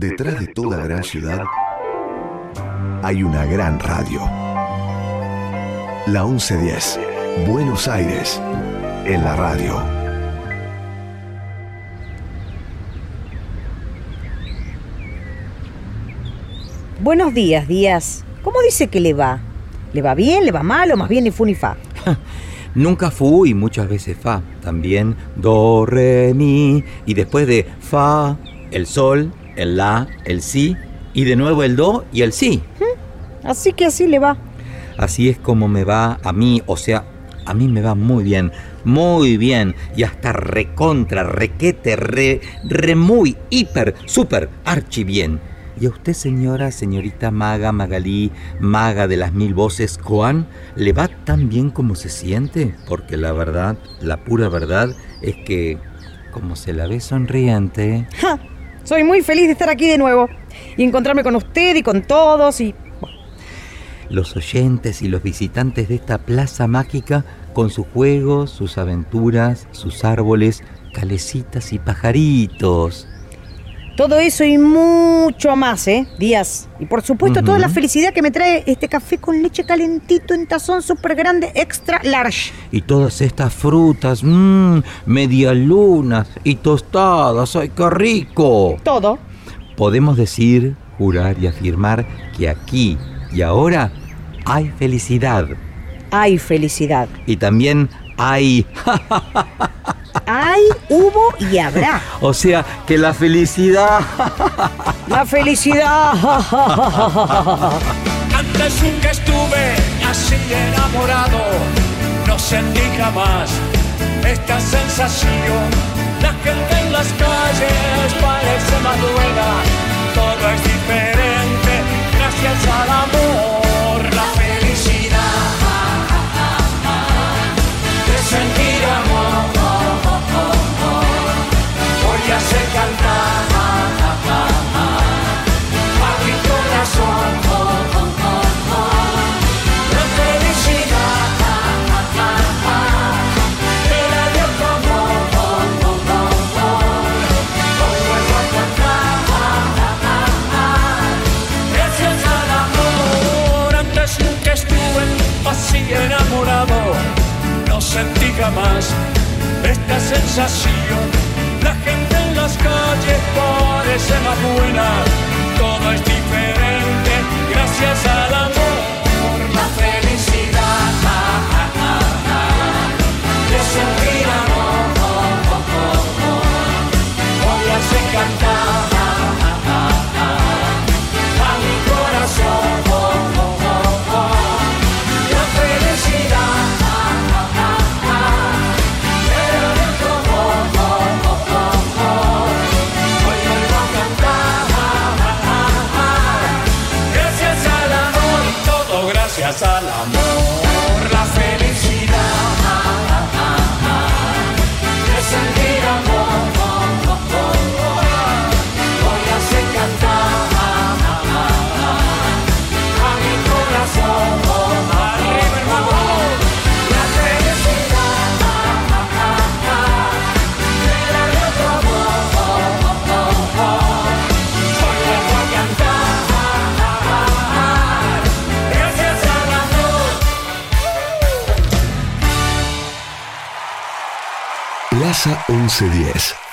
Detrás de toda gran ciudad hay una gran radio. La 1110, Buenos Aires, en la radio. Buenos días, Díaz. ¿Cómo dice que le va? ¿Le va bien, le va mal o más bien ni fu ni fa? Nunca fu y muchas veces fa. También do, re, mi. Y después de fa, el sol, el la, el si. Y de nuevo el do y el si. Así que así le va. Así es como me va a mí. O sea, a mí me va muy bien. Muy bien. Y hasta recontra, requete, re, re muy, hiper, super, archi bien. ¿Y a usted, señora, señorita Maga, Magalí, Maga de las mil voces, Juan, le va tan bien como se siente? Porque la verdad, la pura verdad, es que, como se la ve sonriente... ¡Ja! Soy muy feliz de estar aquí de nuevo y encontrarme con usted y con todos y... Los oyentes y los visitantes de esta plaza mágica, con sus juegos, sus aventuras, sus árboles, calecitas y pajaritos. Todo eso y mucho más, ¿eh? Díaz. Y por supuesto toda la felicidad que me trae este café con leche calentito en tazón súper grande, extra large. Y todas estas frutas, mmm, medialunas y tostadas, ¡ay, qué rico! Todo. Podemos decir, jurar y afirmar que aquí y ahora hay felicidad. Hay felicidad. Y también hay... Hay, hubo y habrá. O sea, que la felicidad... La felicidad. Antes nunca estuve así enamorado, no sentí jamás esta sensación. La gente en las calles parece más buena, todo es diferente gracias al amor, Voy a hacer cantar a mi corazón la felicidad que la dio tu amor. Hoy vuelvo a cantar gracias al amor. Antes nunca estuve así enamorado, no sentí jamás esta sensación. La gente calles parece más buena, todo es diferente gracias amor. La Plaza 1110.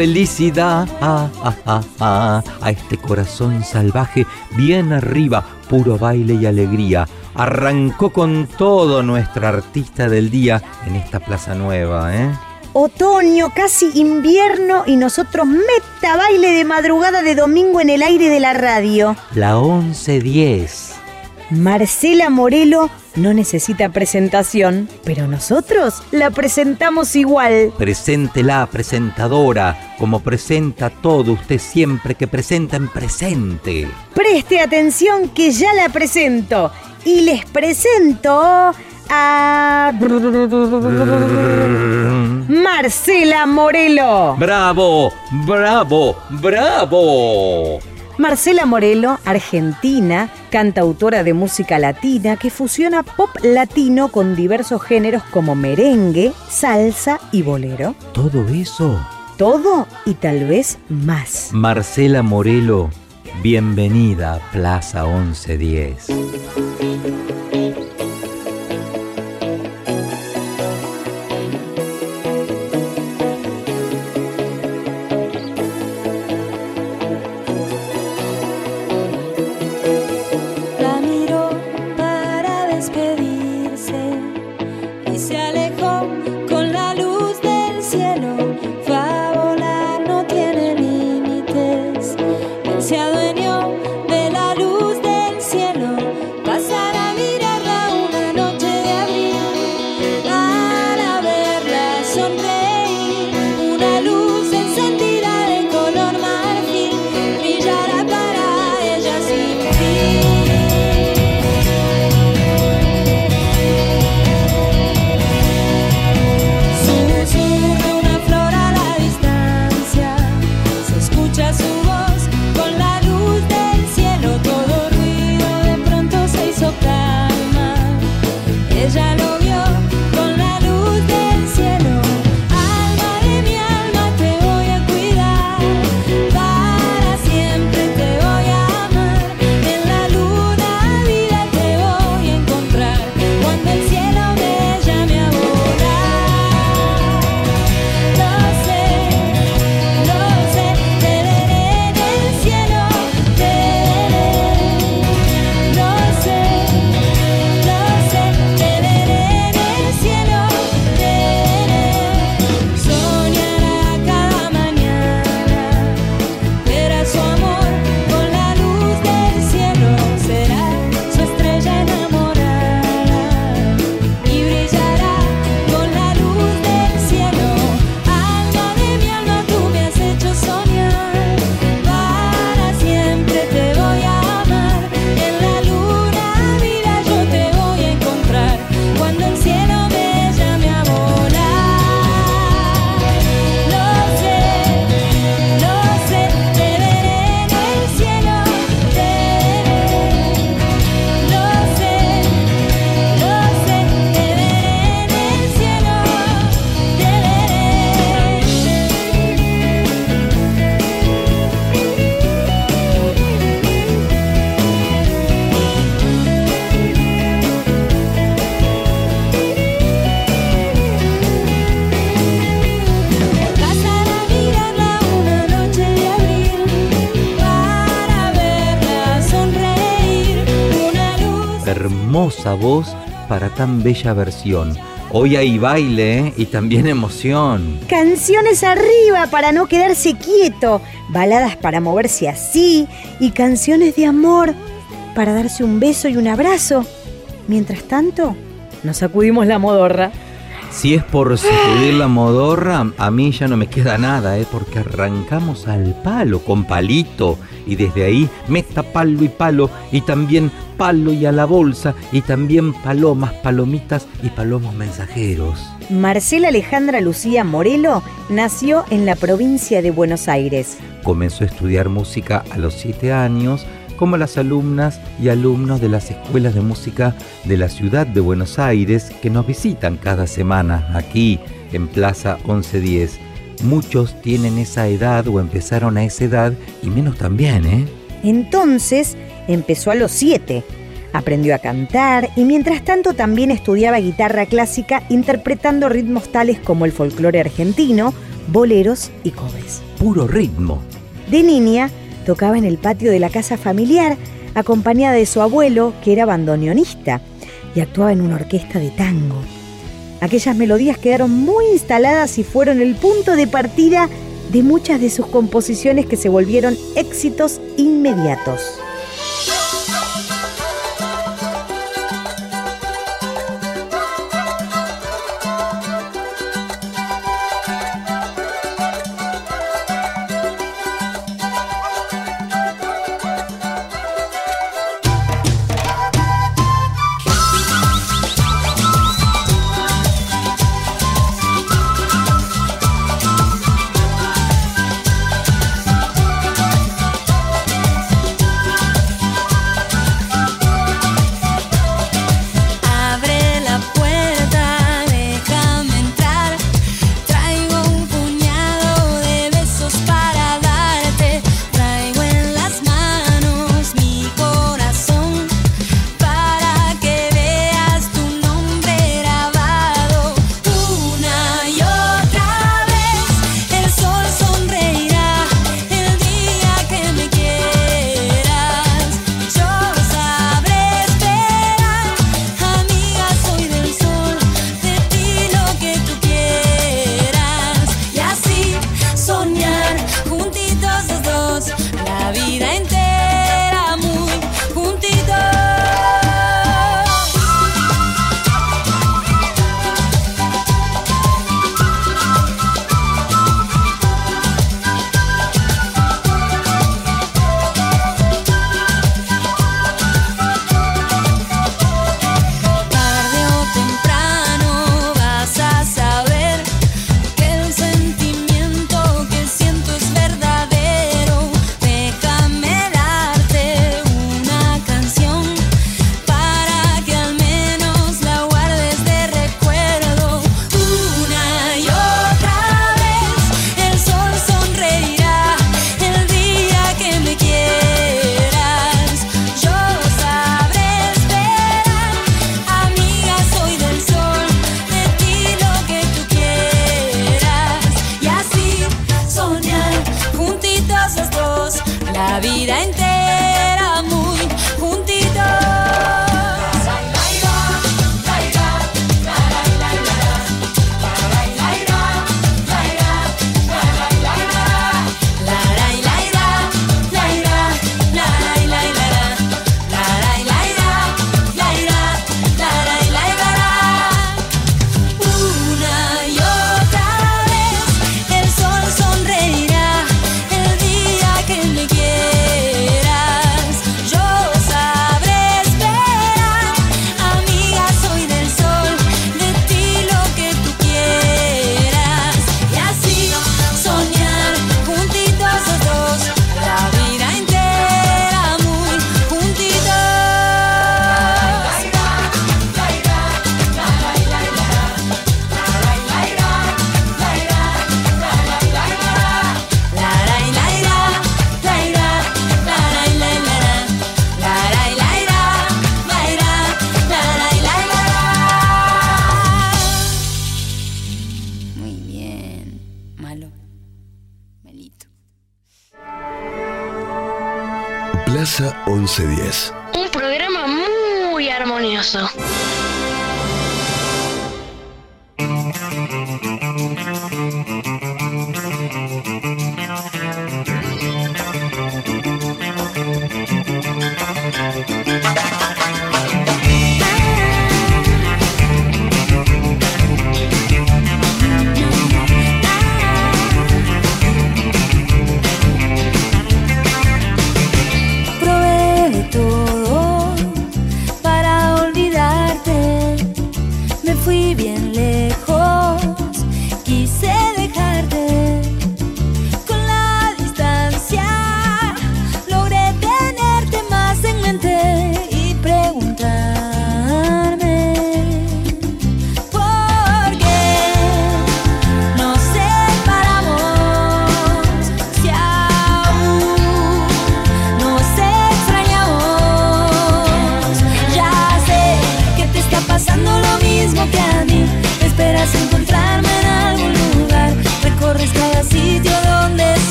Felicidad ah, ah, ah, ah, a este corazón salvaje bien arriba, puro baile y alegría. Arrancó con todo nuestra artista del día en esta plaza nueva, ¿eh? Otoño, casi invierno y nosotros meta baile de madrugada de domingo en el aire de la radio. La 1110. Marcela Morelo no necesita presentación, pero nosotros la presentamos igual. Preséntela, presentadora, como presenta todo usted siempre que presenta en presente. Preste atención que ya la presento y les presento a Marcela Morelo. ¡Bravo! ¡Bravo! ¡Bravo! Marcela Morelo, argentina, cantautora de música latina que fusiona pop latino con diversos géneros como merengue, salsa y bolero. Todo eso. Todo y tal vez más. Marcela Morelo, bienvenida a Plaza 1110. Hermosa voz para tan bella versión. Hoy hay baile ¿eh? y también emoción. Canciones arriba para no quedarse quieto, baladas para moverse así y canciones de amor para darse un beso y un abrazo. Mientras tanto, nos sacudimos la modorra. Si es por sacudir la modorra, a mí ya no me queda nada, ¿eh? porque arrancamos al palo con palito y desde ahí meta palo y palo y también palo y a la bolsa y también palomas, palomitas y palomos mensajeros. Marcela Alejandra Lucía Morelo nació en la provincia de Buenos Aires. Comenzó a estudiar música a los siete años como las alumnas y alumnos de las escuelas de música de la ciudad de Buenos Aires que nos visitan cada semana aquí en Plaza 1110. Muchos tienen esa edad o empezaron a esa edad y menos también, ¿eh? Entonces empezó a los siete. Aprendió a cantar y mientras tanto también estudiaba guitarra clásica interpretando ritmos tales como el folclore argentino, boleros y cobres. Puro ritmo. De niña tocaba en el patio de la casa familiar acompañada de su abuelo que era bandoneonista y actuaba en una orquesta de tango. Aquellas melodías quedaron muy instaladas y fueron el punto de partida de muchas de sus composiciones que se volvieron éxitos inmediatos.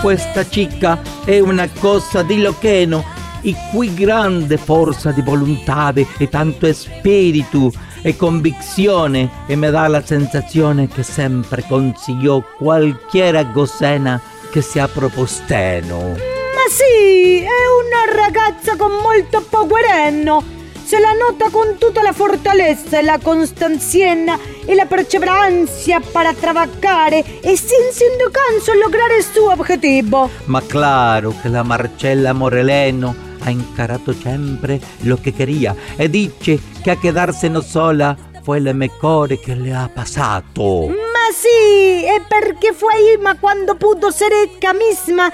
Questa cica è una cosa di locheno e qui grande forza di volontà e tanto spirito e conviczione e mi dà la sensazione che sempre consigliò qualquiera gosena che sia proposteno. Ma sì, è una ragazza con molto powerenno. Se la nota con tutta la fortaleza, la constancia y la perseverancia para trabajar y sin sin descanso lograr su objetivo. Ma claro che la Marcella Moreleno ha incarato sempre lo che quería e dice che a quedarsene sola fue lo mejor che le ha passato. Ma sì, è perché fu Irma quando pudo ser ella misma.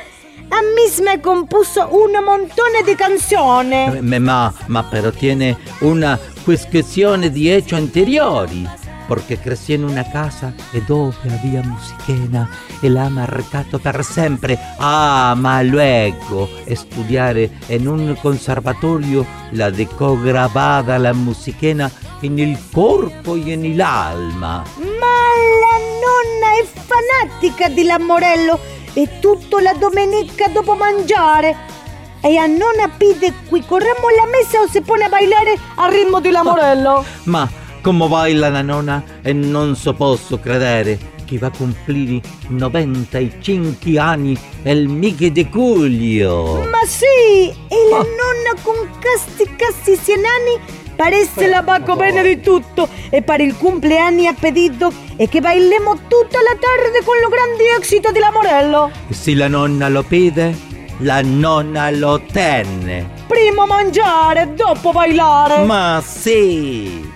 A misma compuso un montone di canzoni. Eh, Ma, ma pero tiene una quisquesione di hechos anteriori, porque crecí en una casa e dove había musichena e la ha marcato per sempre. Ah, ma luego estudiare en un conservatorio la dejó grabada la musichena en el corpo y en el alma. Ma la nonna è fanatica di Lamorello e tutto la domenica dopo mangiare. E a nonna pide qui corremo la mesa o se pone a bailare al ritmo di Lamorello. Ma come baila la nonna e non so posso credere che va a cumplire 95 anni il mese di Giulio. Ma sì, e la nonna con casti casi 100 anni parece la va a comer di tutto e per il cumpleaños ha pedido e che bailemos tutta la tarde con lo grandi éxito di Lamorello. E se la nonna lo pide, la nonna lo tenne. Prima mangiare, dopo bailare. Ma sì!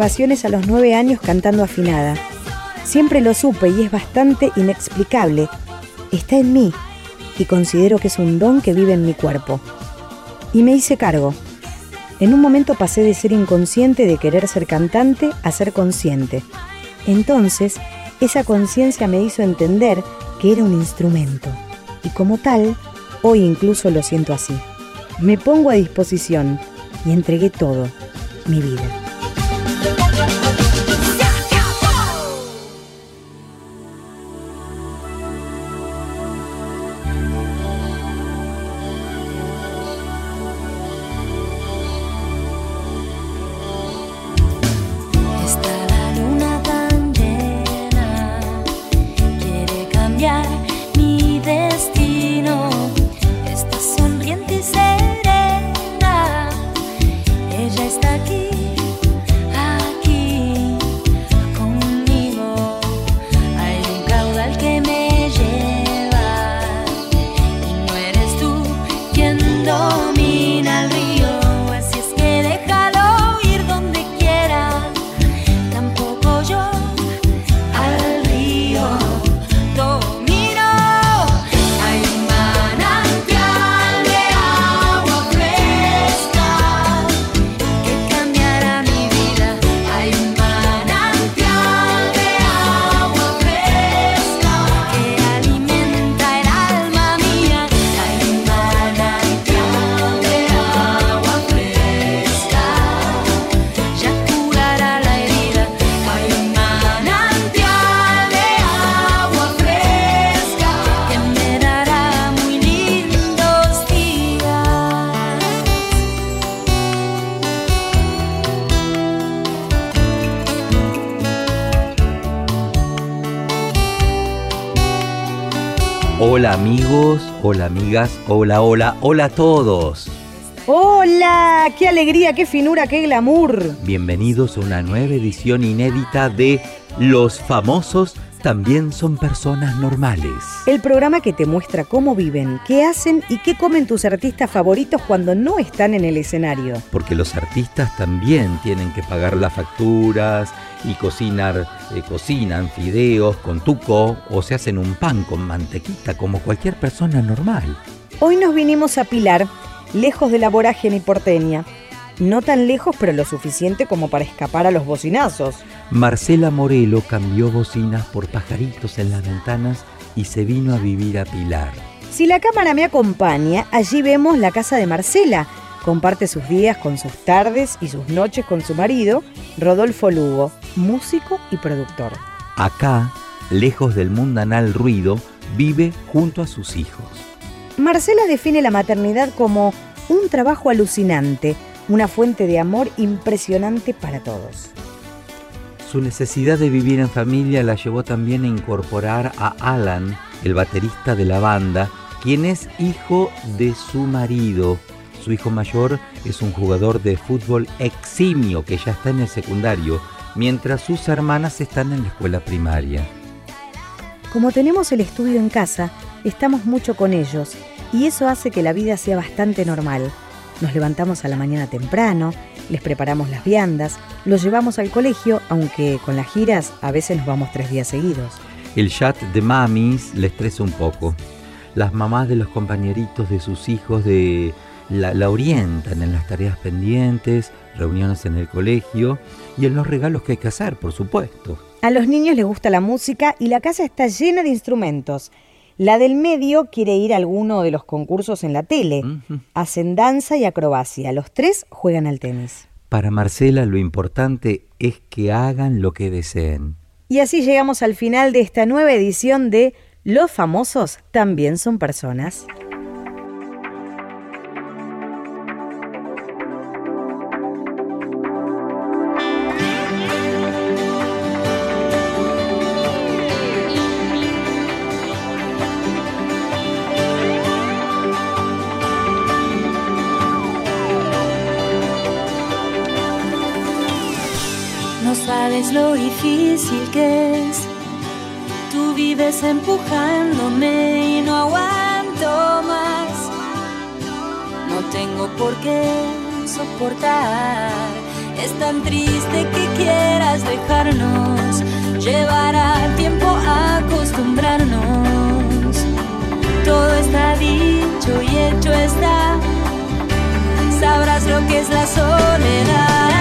A los nueve años cantando afinada. Siempre lo supe y es bastante inexplicable. Está en mí y considero que es un don que vive en mi cuerpo. Y me hice cargo. En un momento pasé de ser inconsciente de querer ser cantante a ser consciente. Entonces, esa conciencia me hizo entender que era un instrumento. Y como tal, hoy incluso lo siento así. Me pongo a disposición y entregué todo, mi vida. Hola amigas, hola, hola, hola a todos. ¡Hola! ¡Qué alegría, qué finura, qué glamour! Bienvenidos a una nueva edición inédita de Los famosos también son personas normales. El programa que te muestra cómo viven, qué hacen y qué comen tus artistas favoritos cuando no están en el escenario. Porque los artistas también tienen que pagar las facturas y cocinar, eh, cocinan fideos con tuco o se hacen un pan con mantequita como cualquier persona normal. Hoy nos vinimos a Pilar, lejos de la vorágine porteña. No tan lejos, pero lo suficiente como para escapar a los bocinazos. Marcela Morelo cambió bocinas por pajaritos en las ventanas y se vino a vivir a Pilar. Si la cámara me acompaña, allí vemos la casa de Marcela. Comparte sus días con sus tardes y sus noches con su marido, Rodolfo Lugo, músico y productor. Acá, lejos del mundanal ruido, vive junto a sus hijos. Marcela define la maternidad como un trabajo alucinante, una fuente de amor impresionante para todos. Su necesidad de vivir en familia la llevó también a incorporar a Alan, el baterista de la banda, quien es hijo de su marido. Su hijo mayor es un jugador de fútbol eximio que ya está en el secundario, mientras sus hermanas están en la escuela primaria. Como tenemos el estudio en casa, estamos mucho con ellos y eso hace que la vida sea bastante normal. Nos levantamos a la mañana temprano, les preparamos las viandas, los llevamos al colegio, aunque con las giras a veces nos vamos tres días seguidos. El chat de mamis le estresa un poco. Las mamás de los compañeritos de sus hijos de la, la orientan en las tareas pendientes, reuniones en el colegio y en los regalos que hay que hacer, por supuesto. A los niños les gusta la música y la casa está llena de instrumentos. La del medio quiere ir a alguno de los concursos en la tele. Hacen danza y acrobacia. Los tres juegan al tenis. Para Marcela lo importante es que hagan lo que deseen. Y así llegamos al final de esta nueva edición de Los famosos también son personas. difícil que es. Tú vives empujándome y no aguanto más. No tengo por qué soportar. Es tan triste que quieras dejarnos. Llevará tiempo acostumbrarnos. Todo está dicho y hecho está. Sabrás lo que es la soledad.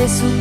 Jésus.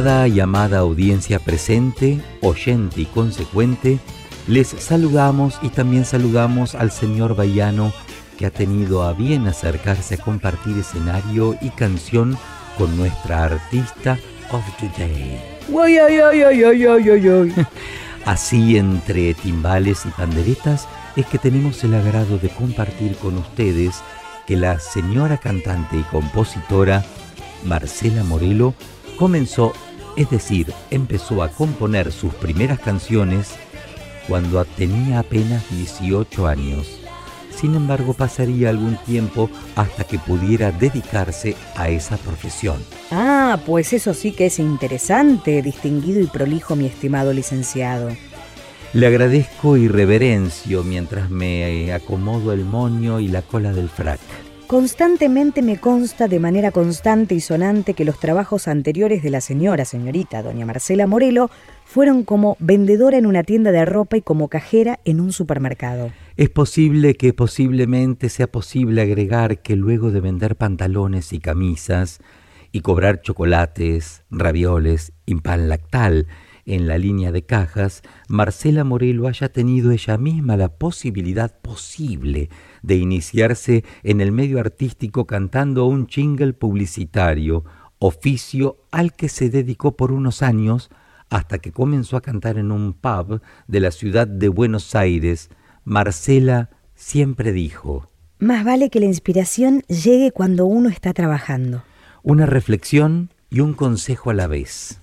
Estimada y amada audiencia presente, oyente y consecuente, les saludamos y también saludamos al señor Bayano que ha tenido a bien acercarse a compartir escenario y canción con nuestra artista of the day. Así entre timbales y panderetas es que tenemos el agrado de compartir con ustedes que la señora cantante y compositora Marcela Morelo comenzó, es decir, empezó a componer sus primeras canciones cuando tenía apenas 18 años. Sin embargo, pasaría algún tiempo hasta que pudiera dedicarse a esa profesión. Ah, pues eso sí que es interesante, distinguido y prolijo, mi estimado licenciado. Le agradezco y reverencio mientras me acomodo el moño y la cola del frac. Constantemente me consta de manera constante y sonante que los trabajos anteriores de la señora, señorita doña Marcela Morelo, fueron como vendedora en una tienda de ropa y como cajera en un supermercado. Es posible que posiblemente sea posible agregar que luego de vender pantalones y camisas y cobrar chocolates, ravioles y pan lactal en la línea de cajas, Marcela Morelo haya tenido ella misma la posibilidad posible de iniciarse en el medio artístico cantando un jingle publicitario, oficio al que se dedicó por unos años hasta que comenzó a cantar en un pub de la ciudad de Buenos Aires. Marcela siempre dijo, Más vale que la inspiración llegue cuando uno está trabajando. una reflexión y un consejo a la vez.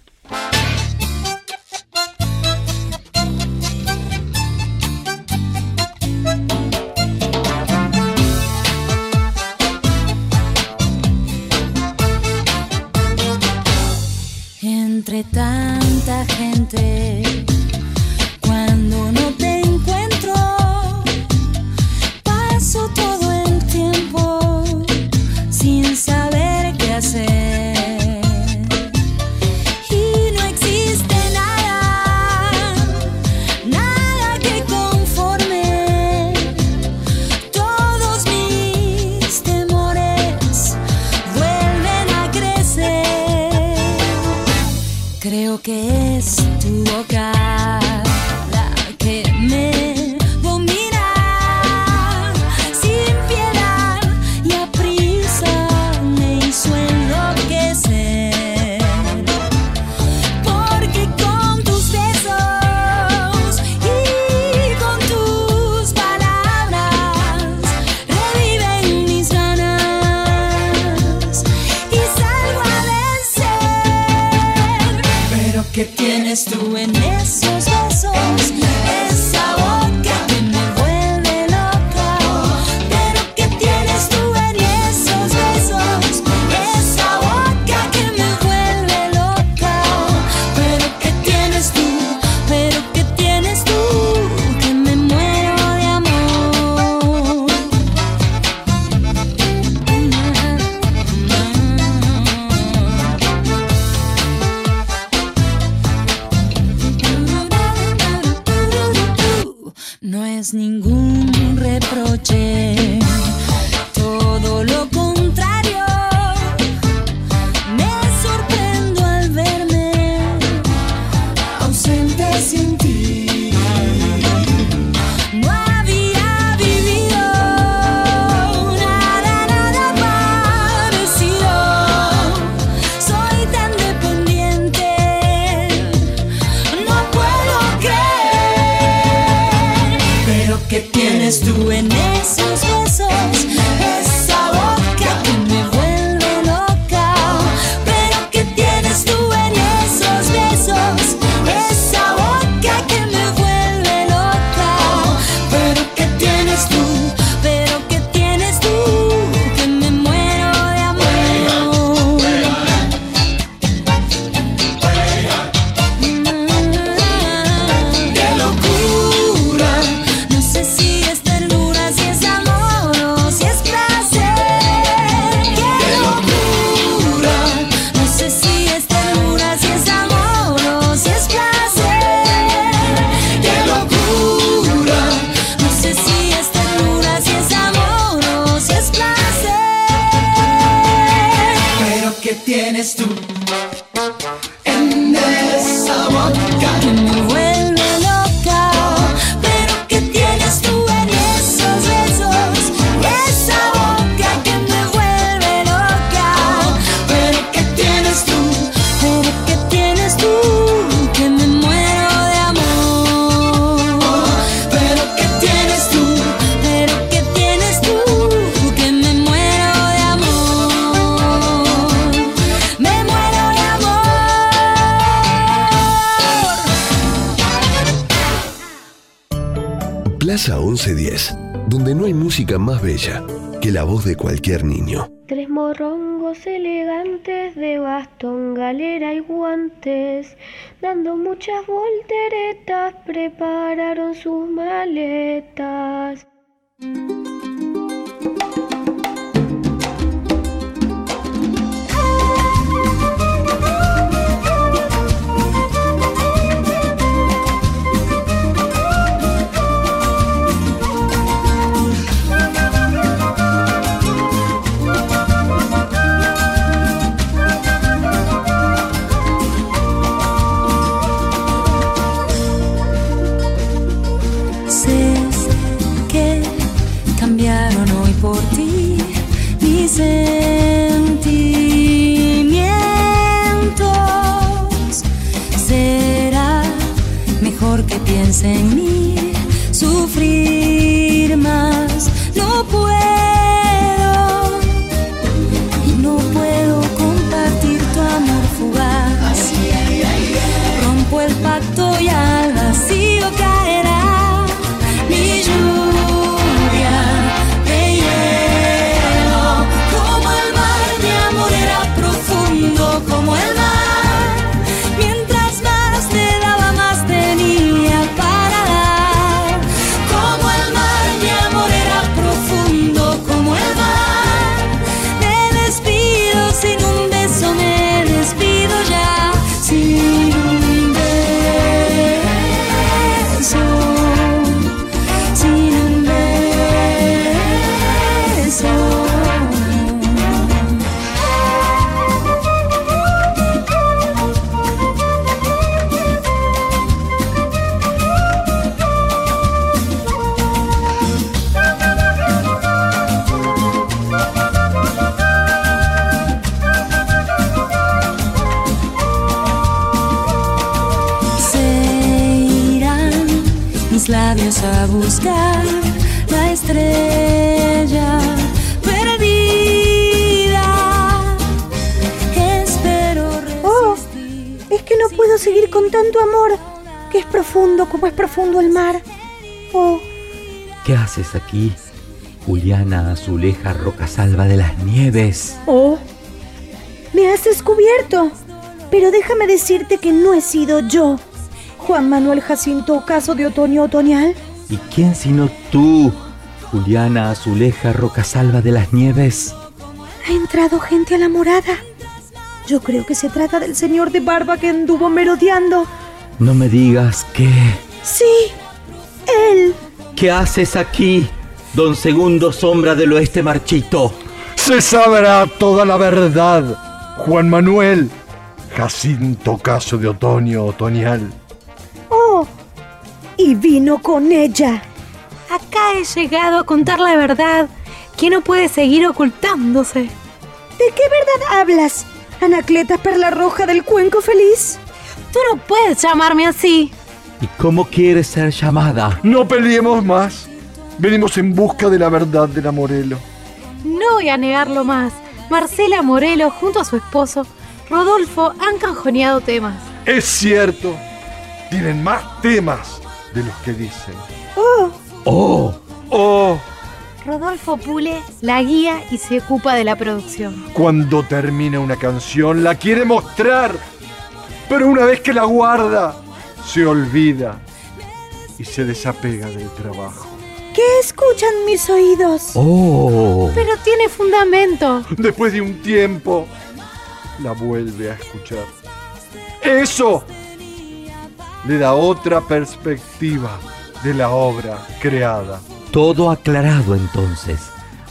tienes tú. Donde no hay música más bella que la voz de cualquier niño. Tres morrongos elegantes de bastón, galera y guantes, dando muchas volteretas, prepararon sus maletas. Que piense buscar la estrella perdida. Espero Oh, es que no puedo seguir con tanto amor, que es profundo como es profundo el mar. Oh, ¿Qué haces aquí, Juliana Azuleja Rocasalva de las Nieves? oh, me has descubierto. Pero déjame decirte que no he sido yo, Juan Manuel Jacinto Ocaso de Otoño Otoñal. ¿Y quién sino tú, Juliana Azuleja Rocasalva de las Nieves? Ha entrado gente a la morada. Yo creo que se trata del señor de barba que anduvo merodeando. No me digas que... Sí, él. ¿Qué haces aquí, don Segundo Sombra del Oeste Marchito? Se sabrá toda la verdad, Juan Manuel, Jacinto Caso de Otoño Otoñal. Y vino con ella. Acá he llegado a contar la verdad, que no puede seguir ocultándose. ¿De qué verdad hablas, Anacleta Perla Roja del Cuenco Feliz? Tú no puedes llamarme así. ¿Y cómo quieres ser llamada? No peleemos más. Venimos en busca de la verdad de la Morelo. No voy a negarlo más. Marcela Morelo junto a su esposo, Rodolfo, han canjoneado temas. Es cierto, tienen más temas de los que dicen. Oh, ¡Oh! Oh, Rodolfo Pule la guía y se ocupa de la producción. cuando termina una canción la quiere mostrar, pero una vez que la guarda, se olvida y se desapega del trabajo. ¿qué escuchan mis oídos? ¡Oh! Pero tiene fundamento. Después de un tiempo, la vuelve a escuchar. Eso le da otra perspectiva de la obra creada. Todo aclarado entonces.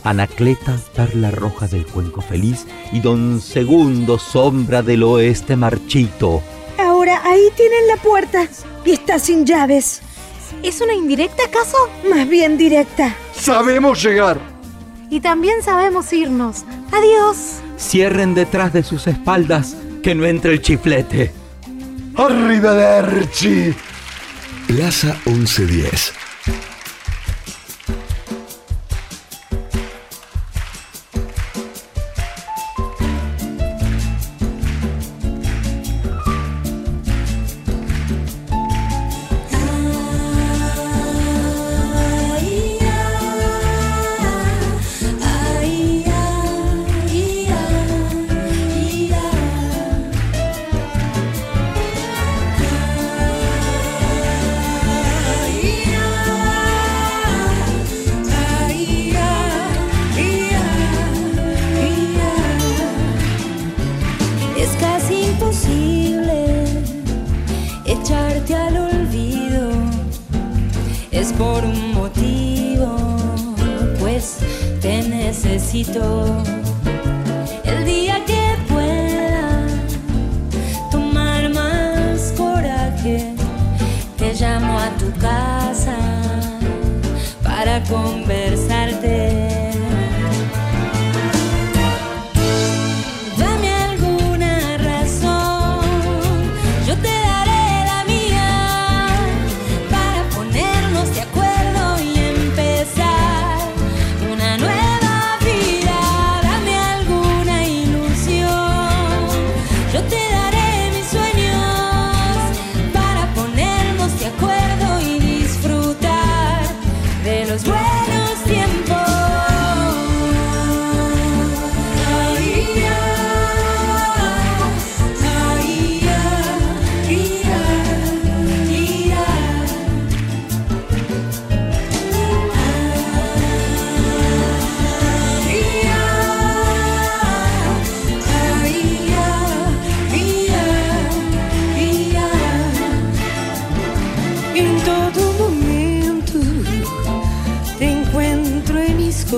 Anacleta, Perla Roja del Cuenco Feliz y Don Segundo Sombra del Oeste Marchito. Ahora ahí tienen la puerta y está sin llaves. ¿Es una indirecta acaso? Más bien directa. Sabemos llegar. Y también sabemos irnos. Adiós. Cierren detrás de sus espaldas que no entre el chiflete. Arrivederci. Plaza 1110.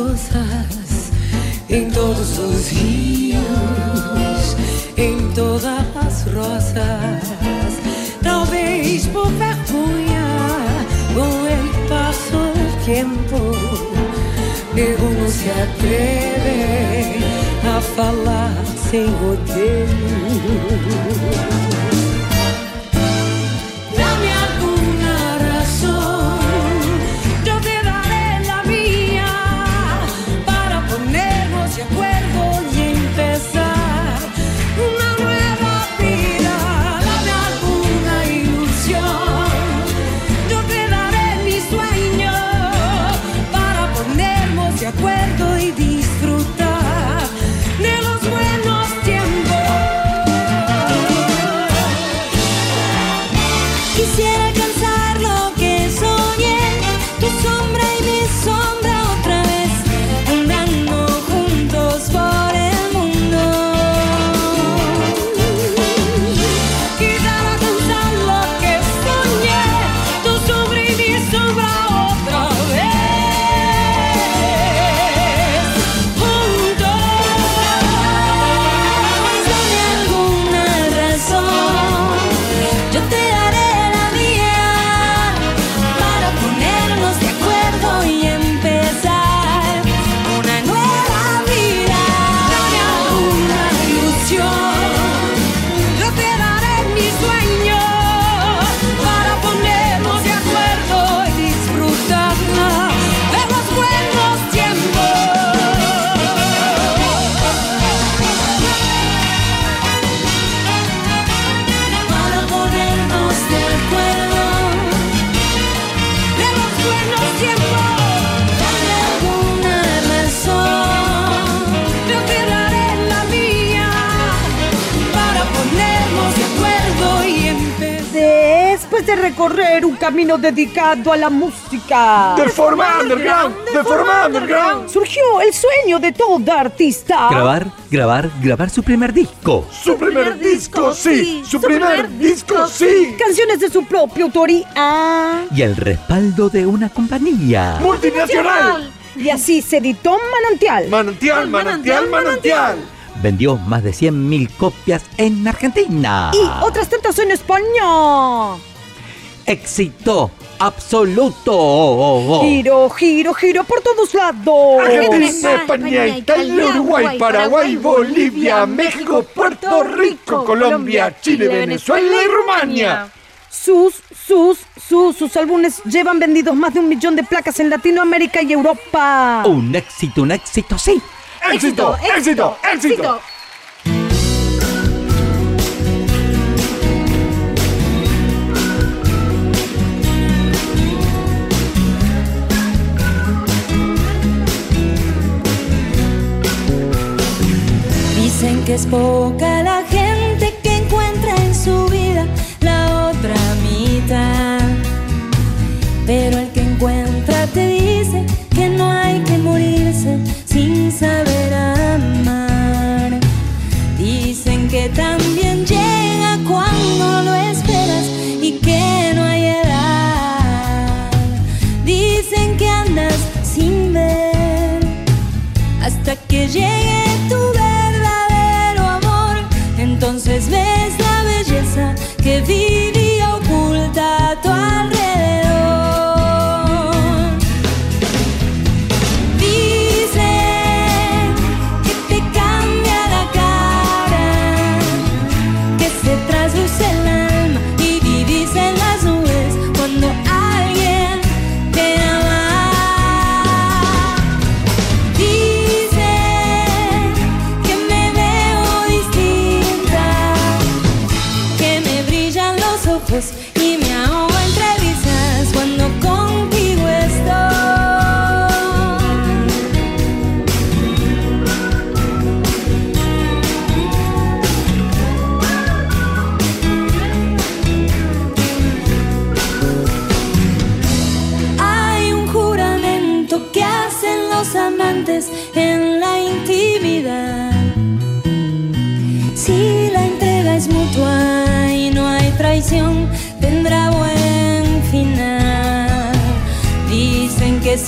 En mis cosas, en todos los ríos, en todas las rosas. Talvez por vergonha, con el paso del tiempo, nego no se atreve a falar sem rodeio. Recorrer un camino dedicado a la música, De forma underground, de forma underground. surgió el sueño de toda artista. Grabar, grabar, grabar su primer disco. Su primer disco, sí. Su primer disco, sí. Canciones de su propia autoría. Y el respaldo de una compañía. Multinacional. Y así se editó Manantial. Manantial, manantial, manantial. Vendió más de 100.000 copias en Argentina. Y otras tantas en España. Éxito absoluto. Giro, giro, giro por todos lados. Argentina, España, Italia, Uruguay, Paraguay, Bolivia, México, Puerto Rico, Colombia, Chile, Venezuela y Rumania. Sus, sus, sus, sus álbumes llevan vendidos más de un millón de placas en Latinoamérica y Europa. Un éxito, un éxito, sí. Éxito, éxito, éxito. que es poca la gente que encuentra en su vida la otra mitad. Pero el que encuentra te dice que no hay que morirse sin saber amar. Dicen que también llega cuando lo esperas y que no hay edad. Dicen que andas sin ver hasta que llega.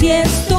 si es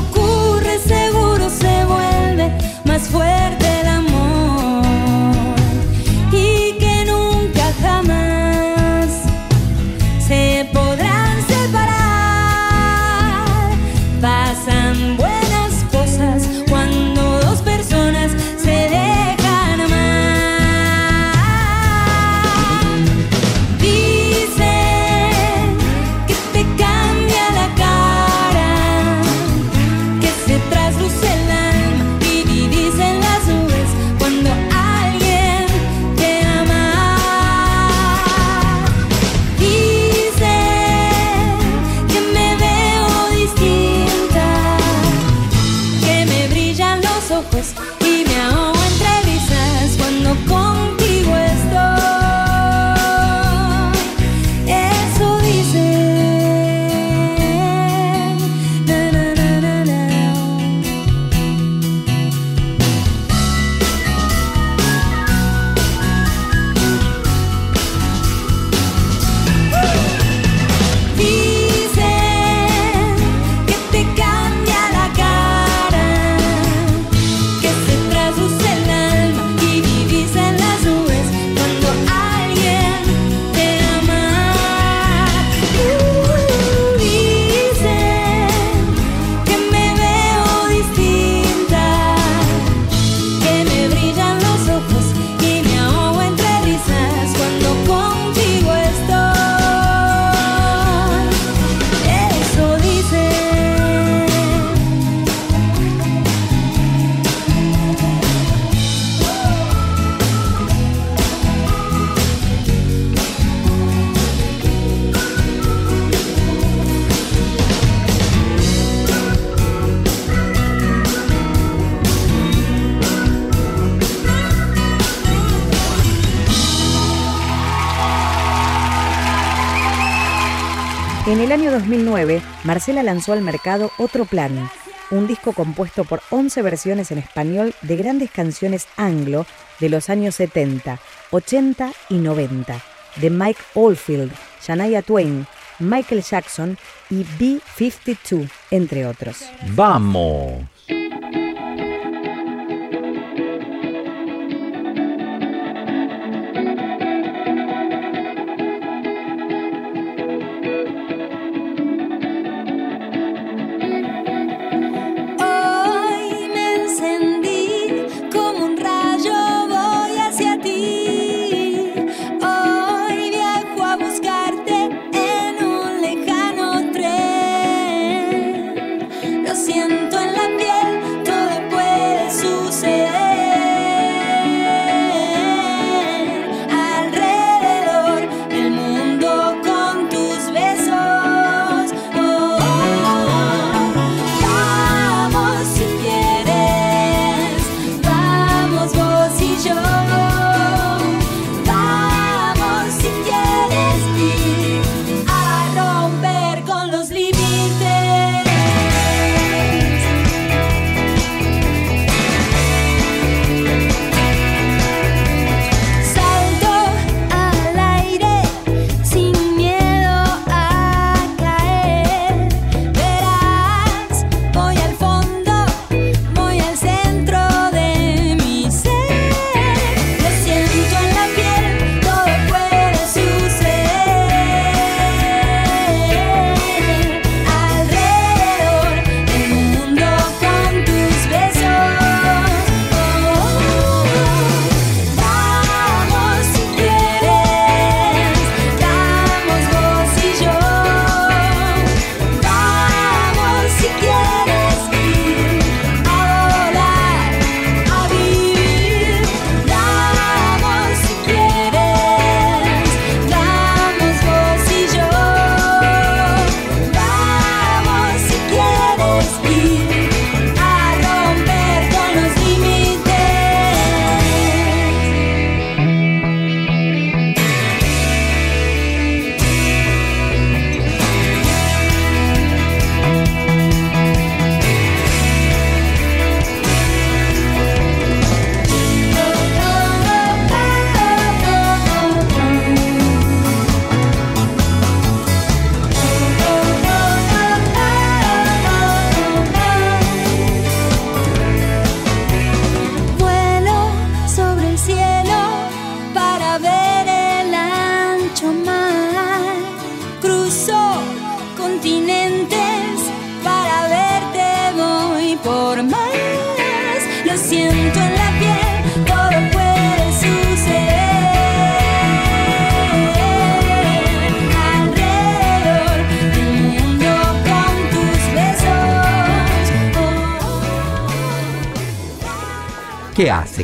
En el año 2009, Marcela lanzó al mercado Otro Plan, un disco compuesto por 11 versiones en español de grandes canciones anglo de los años 70, 80 y 90, de Mike Oldfield, Shania Twain, Michael Jackson y B-52, entre otros. ¡Vamos!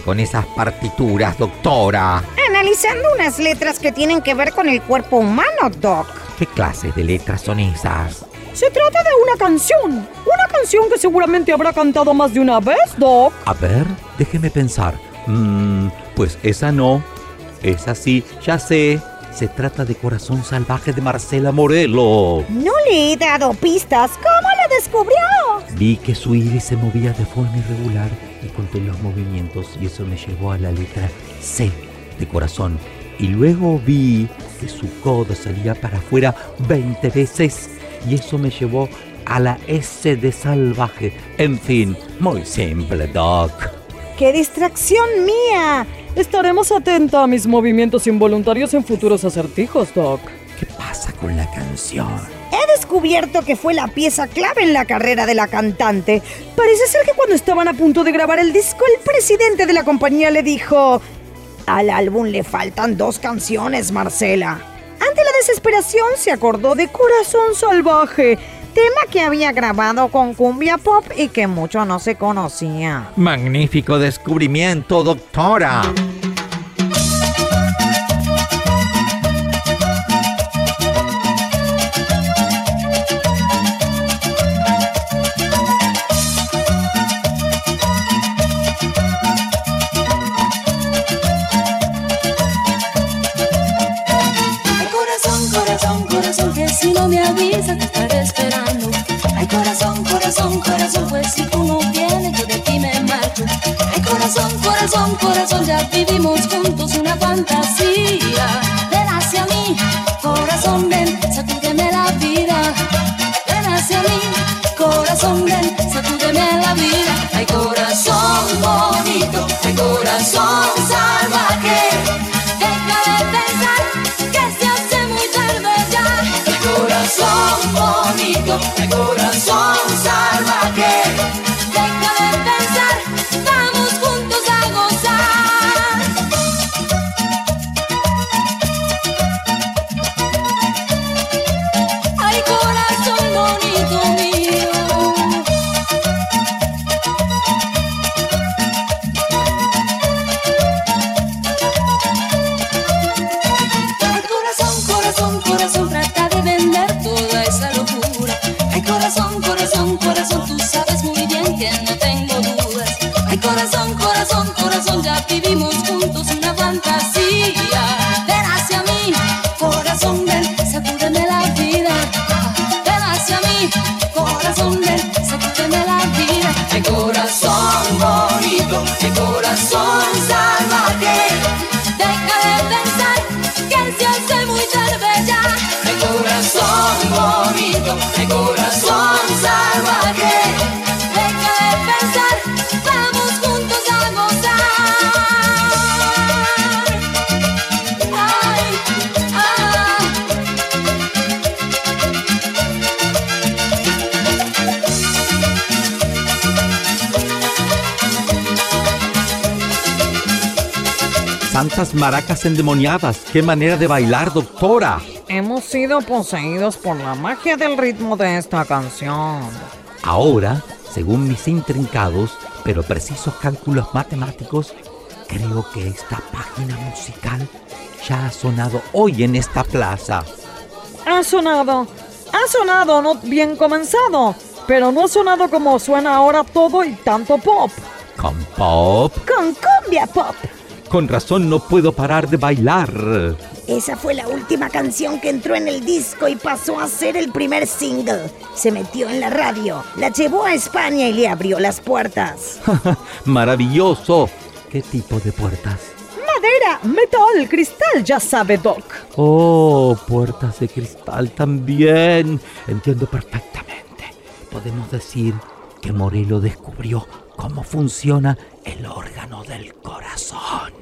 Con esas partituras, doctora? Analizando unas letras que tienen que ver con el cuerpo humano, Doc. ¿Qué clases de letras son esas? Se trata de una canción. Una canción que seguramente habrá cantado más de una vez, Doc. A ver, déjeme pensar. Mm, pues esa no. Esa sí, ya sé. Se trata de Corazón Salvaje de Marcela Morelo. No le he dado pistas. ¿Cómo lo descubrió? Vi que su iris se movía de forma irregular y conté los movimientos y eso me llevó a la letra C de corazón. Y luego vi que su codo salía para afuera 20 veces y eso me llevó a la S de salvaje. En fin, muy simple, Doc. ¡Qué distracción mía! Estaremos atentos a mis movimientos involuntarios en futuros acertijos, Doc. ¿Qué pasa con la canción? Descubierto que fue la pieza clave en la carrera de la cantante. Parece ser que cuando estaban a punto de grabar el disco, el presidente de la compañía le dijo... Al álbum le faltan dos canciones, Marcela. Ante la desesperación se acordó de Corazón Salvaje, tema que había grabado con cumbia pop y que mucho no se conocía. Magnífico descubrimiento, doctora. Me avisas te estaré esperando. Ay, corazón, corazón, corazón, pues si tú no vienes yo de ti me marcho. Ay, corazón, corazón, corazón, ya vivimos juntos una fantasía. Corazón maracas endemoniadas. ¡Qué manera de bailar, doctora! Hemos sido poseídos por la magia del ritmo de esta canción. Ahora, según mis intrincados pero precisos cálculos matemáticos, creo que esta página musical ya ha sonado hoy en esta plaza. Ha sonado, ha sonado, no bien comenzado, pero no ha sonado como suena ahora todo y tanto pop. Con pop. Con cumbia pop. Con razón no puedo parar de bailar. Esa fue la última canción que entró en el disco y pasó a ser el primer single. Se metió en la radio, la llevó a España y le abrió las puertas. Maravilloso. ¿Qué tipo de puertas? Madera, metal, cristal, ya sabe Doc. Oh, puertas de cristal también. Entiendo perfectamente. Podemos decir que Morelo descubrió cómo funciona el órgano del corazón.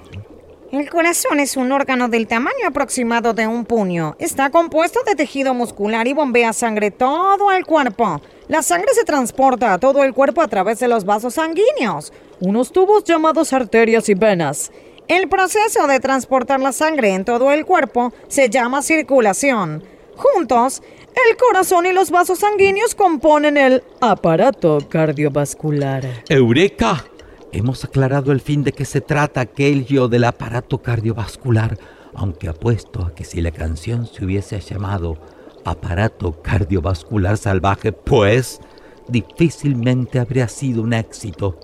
El corazón es un órgano del tamaño aproximado de un puño. Está compuesto de tejido muscular y bombea sangre todo el cuerpo. La sangre se transporta a todo el cuerpo a través de los vasos sanguíneos, unos tubos llamados arterias y venas. El proceso de transportar la sangre en todo el cuerpo se llama circulación. Juntos, el corazón y los vasos sanguíneos componen el aparato cardiovascular. ¡Eureka! Hemos aclarado el fin de qué se trata aquello del aparato cardiovascular, aunque apuesto a que si la canción se hubiese llamado aparato cardiovascular salvaje, pues difícilmente habría sido un éxito.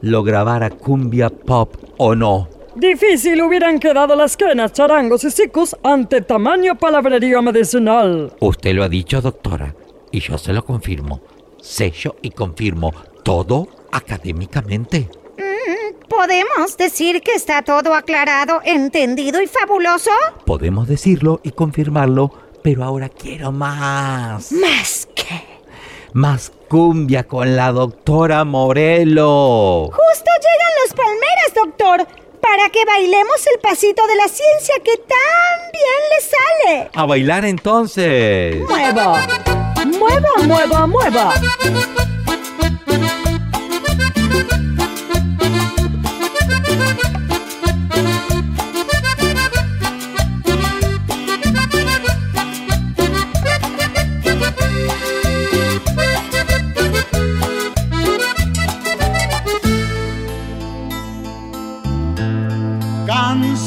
Lo grabara cumbia pop o no. Difícil hubieran quedado las quenas, charangos y sicus ante tamaño palabrerío medicinal. Usted lo ha dicho, doctora, y yo se lo confirmo. Sello y confirmo todo académicamente. Mm, ¿Podemos decir que está todo aclarado, entendido y fabuloso? Podemos decirlo y confirmarlo, pero ahora quiero más. ¿Más qué? Más cumbia con la doctora Morelo. Justo llegan los palmeras, doctor, para que bailemos el pasito de la ciencia que tan bien le sale. A bailar entonces. Mueva, mueva, mueva, mueva.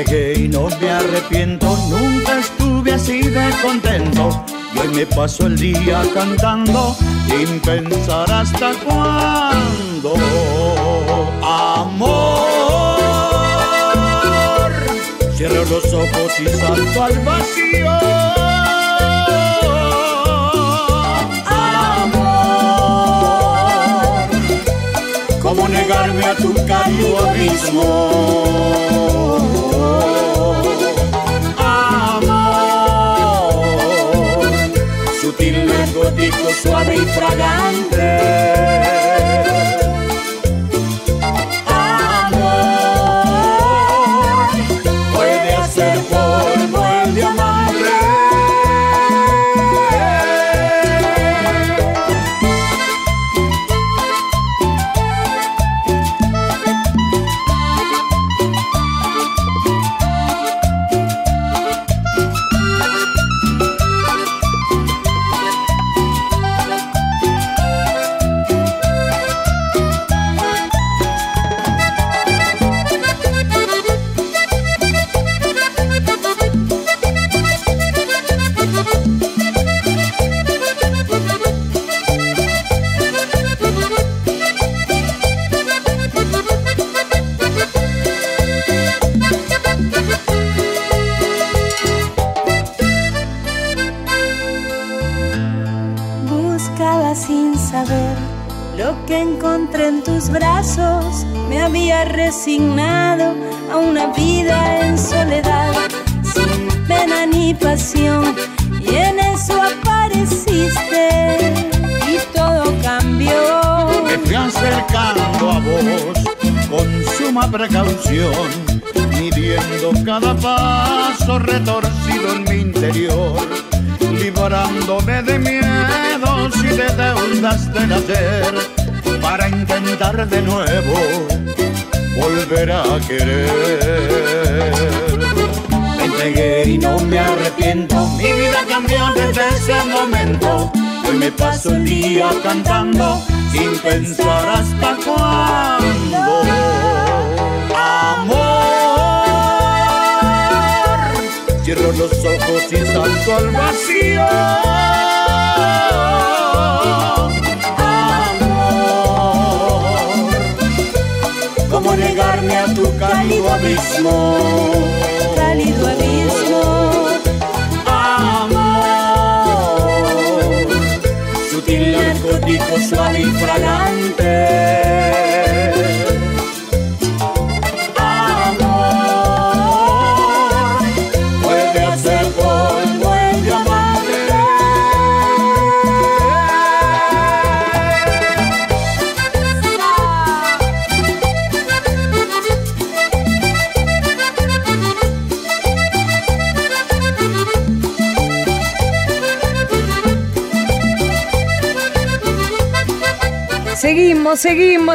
entregué y no me arrepiento, nunca estuve así de contento. Y hoy me paso el día cantando sin pensar hasta cuándo. Amor, cierro los ojos y salto al vacío. Amor, ¿cómo negarme a tu cálido abismo? descobrem praga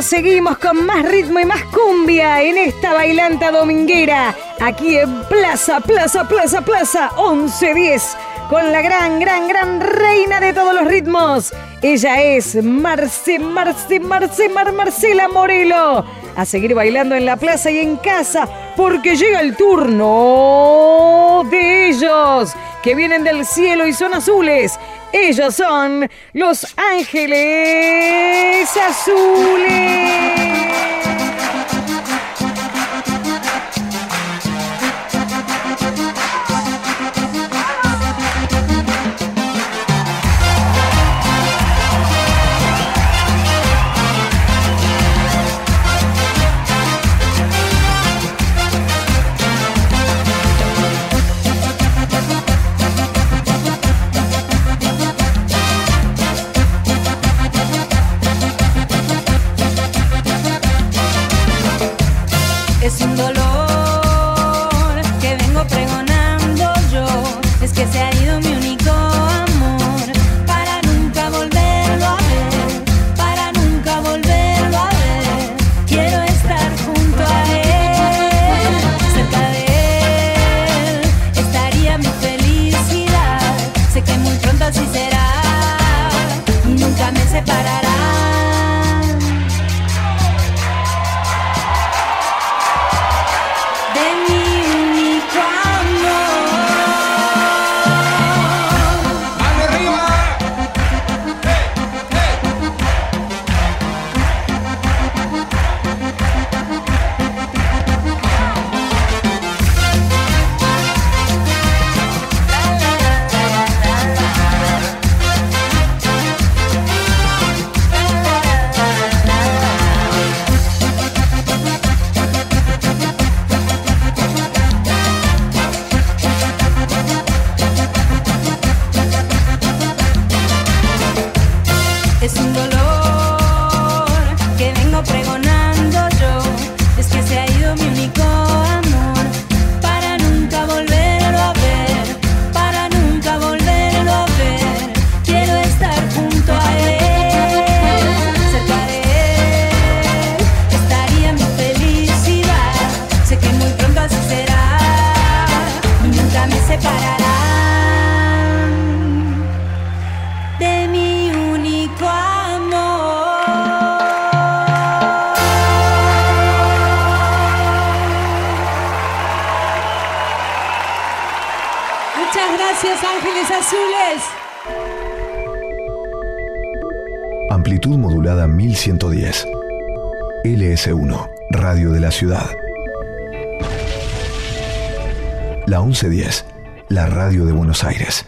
seguimos, con más ritmo y más cumbia en esta bailanta dominguera. Aquí en Plaza, Plaza, Plaza, Plaza 1110. Con la gran, gran, gran reina de todos los ritmos. Ella es Marce, Marce, Marce, Mar, Marcela Morelo. A seguir bailando en la plaza y en casa porque llega el turno de ellos que vienen del cielo y son azules. Ellos son los ángeles azules. Ciudad. La 1110, la radio de Buenos Aires.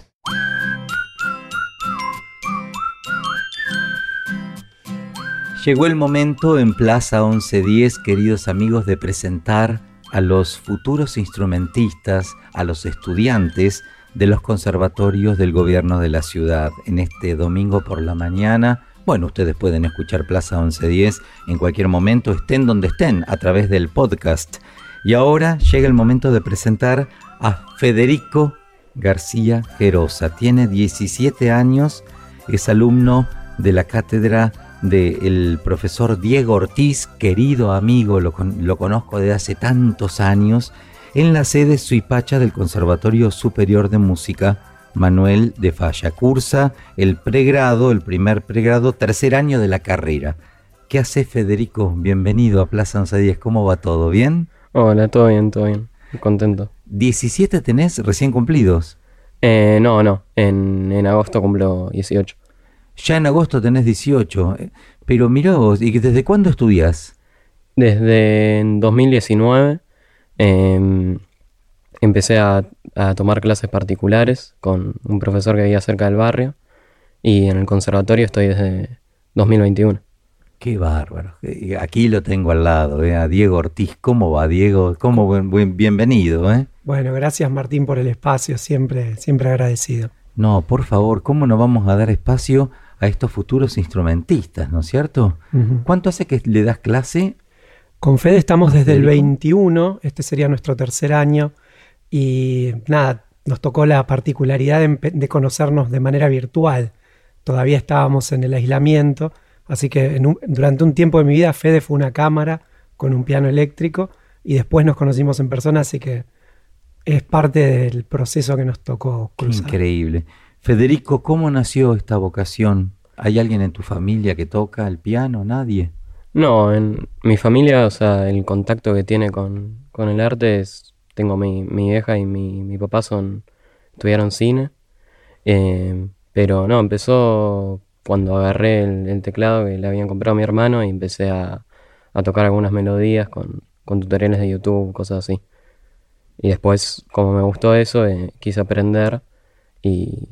Llegó el momento en Plaza 1110, queridos amigos, de presentar a los futuros instrumentistas, a los estudiantes de los conservatorios del gobierno de la ciudad. En este domingo por la mañana, bueno, ustedes pueden escuchar Plaza 1110 en cualquier momento, estén donde estén, a través del podcast. Y ahora llega el momento de presentar a Federico García Gerosa. Tiene 17 años, es alumno de la cátedra del profesor Diego Ortiz, querido amigo, lo, lo conozco desde hace tantos años, en la sede Suipacha del Conservatorio Superior de Música Manuel de Falla. Cursa el pregrado, el primer pregrado, tercer año de la carrera. ¿Qué hace Federico? Bienvenido a Plaza 1110. ¿Cómo va todo? ¿Bien? Hola, todo bien, todo bien. Contento. ¿17 tenés recién cumplidos? Eh, no, no. En, en agosto cumplo 18. Ya en agosto tenés 18. eh, Pero mirá vos, ¿y desde cuándo estudias? Desde en 2019 em, empecé a, a tomar clases particulares con un profesor que vivía cerca del barrio. Y en el conservatorio estoy desde 2021. Qué bárbaro. Aquí lo tengo al lado, eh, a Diego Ortiz. ¿Cómo va, Diego? ¿Cómo buen- buen- bienvenido, eh? Bueno, gracias Martín por el espacio, siempre, siempre agradecido. No, por favor, ¿cómo no vamos a dar espacio a estos futuros instrumentistas, ¿no es cierto? ¿Cuánto hace que le das clase? Con Fede estamos desde el Federico. 21, este sería nuestro tercer año, y nada, nos tocó la particularidad de, conocernos de manera virtual. Todavía estábamos en el aislamiento, Así que en un- durante un tiempo de mi vida Fede fue una cámara con un piano eléctrico y después nos conocimos en persona, así que es parte del proceso que nos tocó cruzar. increíble. Federico, ¿cómo nació esta vocación? ¿Hay alguien en tu familia que toca el piano? ¿Nadie? No, en mi familia, o sea, el contacto que tiene con, con el arte es, tengo mi, mi vieja y mi, mi papá son, estudiaron cine, eh, pero no, empezó cuando agarré el, el teclado que le habían comprado a mi hermano y empecé a, a tocar algunas melodías con, con tutoriales de YouTube, cosas así. Y después, como me gustó eso, eh, quise aprender y,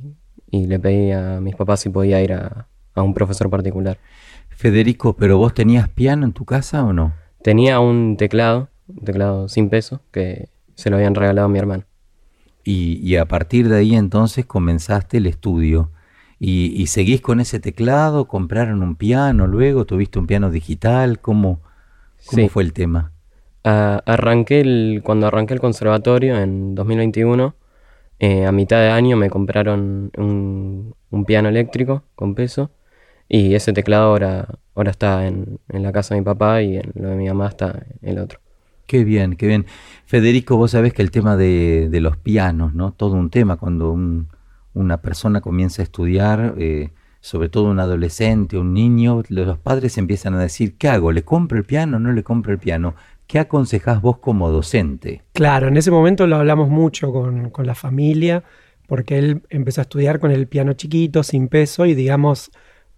y le pedí a mis papás si podía ir a, a un profesor particular. Federico, ¿pero vos tenías piano en tu casa o no? Tenía un teclado, un teclado sin peso, que se lo habían regalado a mi hermano. Y, y a partir de ahí entonces comenzaste el estudio. Y, y seguís con ese teclado? ¿Compraron un piano luego? ¿Tuviste un piano digital? ¿Cómo, cómo Sí. fue el tema? Ah, arranqué el, cuando arranqué el conservatorio en 2021, eh, a mitad de año me compraron un, un piano eléctrico con peso y ese teclado ahora, ahora está en, en la casa de mi papá y en lo de mi mamá está el otro. Qué bien, qué bien. Federico, vos sabés que el tema de, los pianos, ¿no? Todo un tema cuando un- una persona comienza a estudiar, eh, sobre todo un adolescente, un niño, los padres empiezan a decir, ¿qué hago? ¿Le compro el piano? ¿No le compro el piano? ¿Qué aconsejás vos como docente? Claro, en ese momento lo hablamos mucho con, con la familia, porque él empezó a estudiar con el piano chiquito, sin peso, y digamos,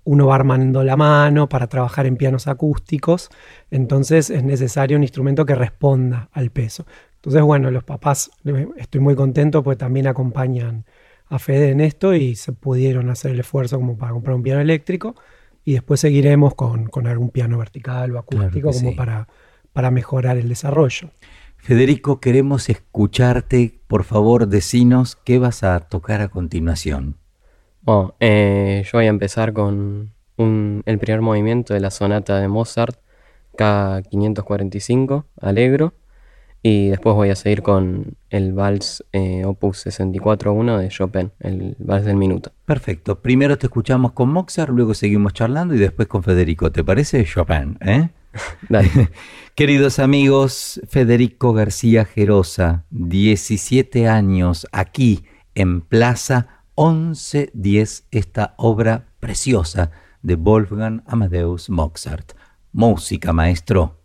uno va armando la mano para trabajar en pianos acústicos, entonces es necesario un instrumento que responda al peso. Entonces, bueno, los papás, eh, estoy muy contento, pues también acompañan a Fede en esto y se pudieron hacer el esfuerzo como para comprar un piano eléctrico, y después seguiremos con, con algún piano vertical o acústico como sí. para, para mejorar el desarrollo. Federico, queremos escucharte. Por favor, decinos qué vas a tocar a continuación. Bueno, eh, yo voy a empezar con un- el primer movimiento de la sonata de Mozart, K545, Alegro, y después voy a seguir con el vals eh, opus 64.1 de Chopin, el vals del minuto. Perfecto. Primero te escuchamos con Mozart, luego seguimos charlando y después con Federico. ¿Te parece Chopin? ¿Eh? Dale. Queridos amigos, Federico García Gerosa, 17 años aquí en Plaza 1110, esta obra preciosa de Wolfgang Amadeus Mozart. Música, maestro.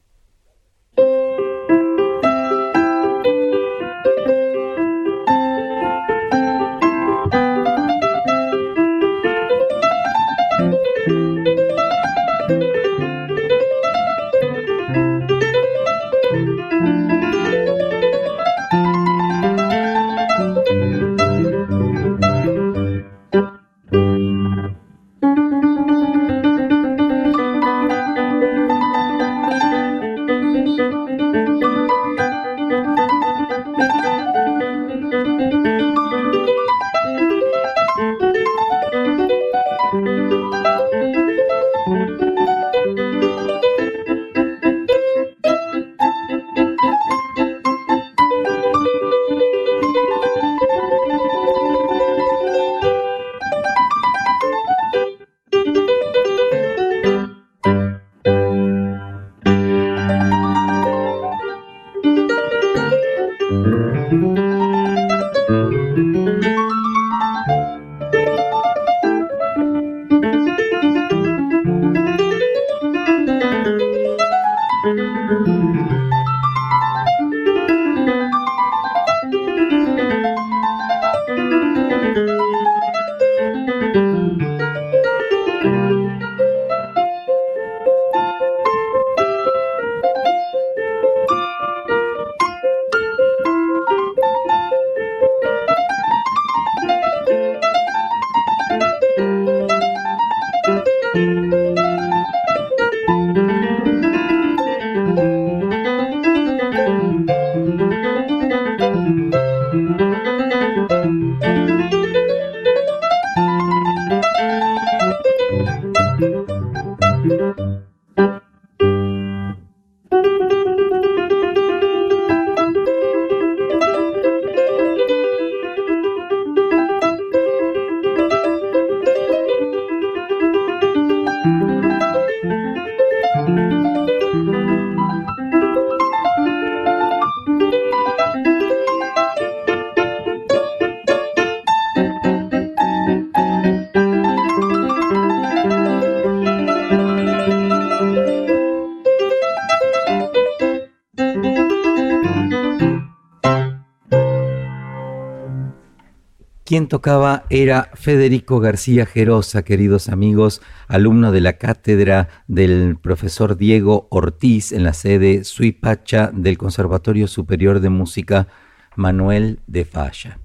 Quien tocaba era Federico García Gerosa, queridos amigos, alumno de la cátedra del profesor Diego Ortiz en la sede Suipacha del Conservatorio Superior de Música Manuel de Falla.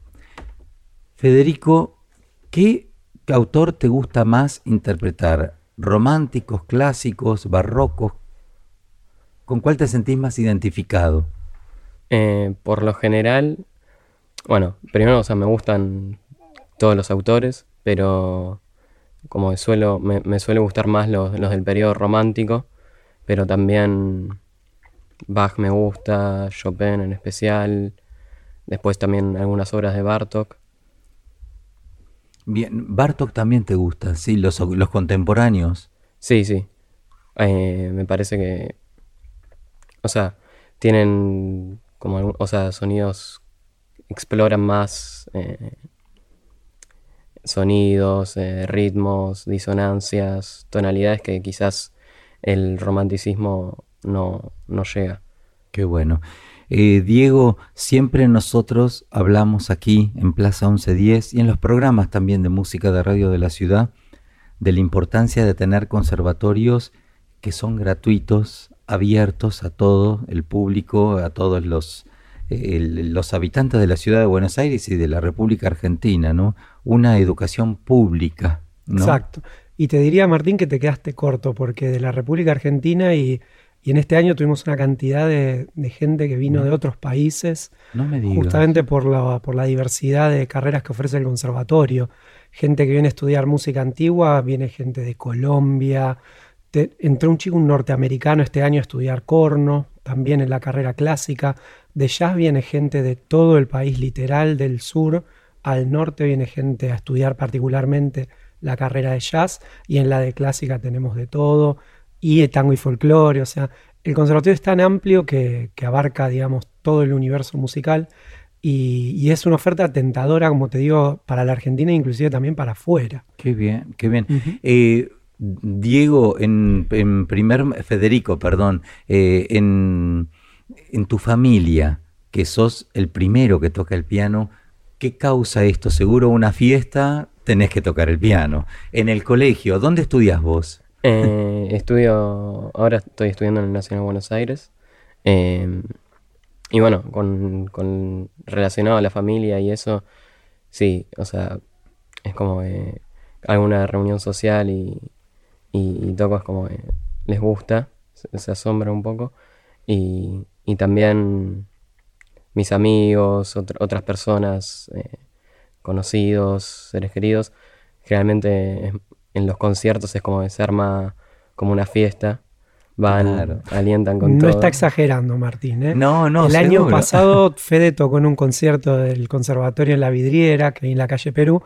Federico, ¿qué autor te gusta más interpretar? ¿Románticos, clásicos, barrocos? ¿Con cuál te sentís más identificado? Eh, por lo general, bueno, primero, o sea, me gustan todos los autores, pero como suelo, me, me suele gustar más los, los del periodo romántico, pero también Bach me gusta, Chopin en especial, después también algunas obras de Bartok. Bien, Bartok también te gusta, sí, los, los contemporáneos. Sí, sí. Eh, me parece que, o sea, tienen como, algún- o sea, sonidos, exploran más eh, sonidos, eh, ritmos, disonancias, tonalidades que quizás el romanticismo no, no llega. Qué bueno. Eh, Diego, siempre nosotros hablamos aquí en Plaza 1110 y en los programas también de música de radio de la ciudad de la importancia de tener conservatorios que son gratuitos, abiertos a todo el público, a todos los, el- los habitantes de la ciudad de Buenos Aires y de la República Argentina, ¿no? Una educación pública, ¿no? Exacto. Y te diría, Martín, que te quedaste corto, porque de la República Argentina y, y en este año tuvimos una cantidad de, de gente que vino de otros países, No me digas. justamente por la, por la diversidad de carreras que ofrece el conservatorio. Gente que viene a estudiar música antigua, viene gente de Colombia. Te- entró un chico, un norteamericano, este año a estudiar corno, también en la carrera clásica. De jazz viene gente de todo el país, literal, del sur al norte viene gente a estudiar particularmente la carrera de jazz y en la de clásica tenemos de todo y de tango y folclore, o sea, el conservatorio es tan amplio que, que abarca, digamos, todo el universo musical y, y es una oferta tentadora, como te digo, para la Argentina e inclusive también para afuera. Qué bien, qué bien. Eh, Diego, en, en primer, Federico, perdón, eh, en, en tu familia, que sos el primero que toca el piano, ¿qué causa esto? Seguro una fiesta, tenés que tocar el piano. En el colegio, ¿dónde estudias vos? Eh, estudio, ahora estoy estudiando en el Nacional de Buenos Aires. eh, y bueno, con, con- relacionado a la familia y eso, sí, o sea, es como que alguna reunión social y, y, toco es como les gusta, se, se asombra un poco. Y, y también mis amigos, otra- otras personas, eh, conocidos, seres queridos, generalmente en los conciertos es como que se arma como una fiesta, van, Claro. alientan con No todo. está exagerando, Martín. ¿eh? No, no, El año pasado Fede tocó en un concierto del Conservatorio en La Vidriera, que hay en la calle Perú,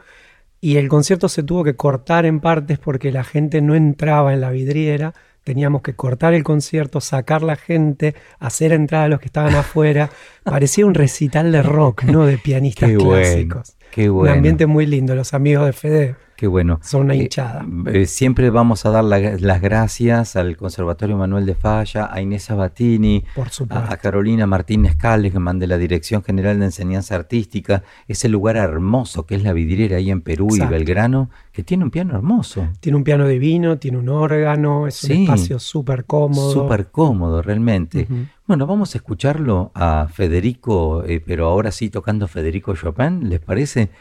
y el concierto se tuvo que cortar en partes porque la gente no entraba en la vidriera. Teníamos que cortar el concierto, sacar la gente, hacer entrar a los que estaban afuera. Parecía un recital de rock, ¿no? De pianistas Qué bueno, clásicos. qué bueno. Un ambiente muy lindo. Los amigos de Fede Qué bueno. son una Eh, hinchada. eh, siempre vamos a dar la- las gracias al Conservatorio Manuel de Falla, a Inés supuesto. a, a Carolina Martínez Calleman de la Dirección General de Enseñanza Artística, ese lugar hermoso que es la vidriera ahí en Perú Exacto. y Belgrano, que tiene un piano hermoso. Tiene un piano divino, tiene un órgano, es un espacio súper cómodo. Súper cómodo, realmente. Bueno, vamos a escucharlo a Federico, eh, pero ahora sí tocando Federico Chopin, ¿les parece?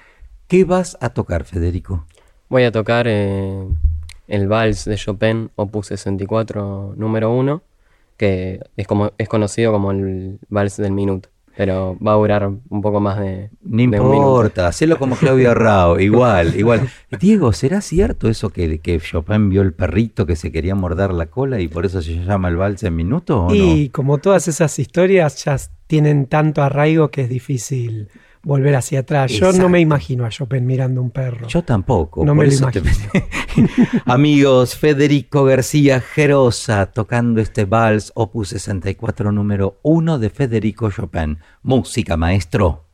¿Qué vas a tocar, Federico? Voy a tocar eh, el vals de Chopin, opus 64, número 1, que es, como, es conocido como el vals del minuto, pero va a durar un poco más de, No de un minuto. importa, hacelo como Claudio Rao, igual, igual. Diego, ¿será cierto eso que, que Chopin vio el perrito que se quería morder la cola y por eso se llama el vals en minuto o Y como todas esas historias ya tienen tanto arraigo que es difícil volver hacia atrás. Yo no me imagino a Chopin mirando un perro. Yo tampoco. No me lo te- imagino. Amigos, Federico García Gerosa tocando este vals opus 64 número 1 de Federico Chopin. Música, maestro.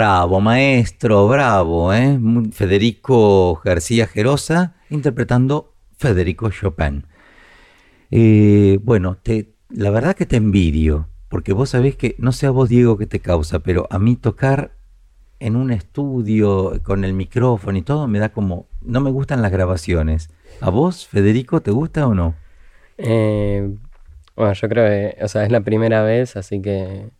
Bravo, maestro, bravo, ¿eh? Federico García Gerosa interpretando Federico Chopin. Eh, bueno, la verdad que te envidio, porque vos sabés que, no sé a vos, Diego, qué te causa, pero a mí tocar en un estudio con el micrófono y todo me da como, no me gustan las grabaciones. ¿A vos, Federico, te gusta o no? Eh, bueno, yo creo que, o sea, es la primera vez, así que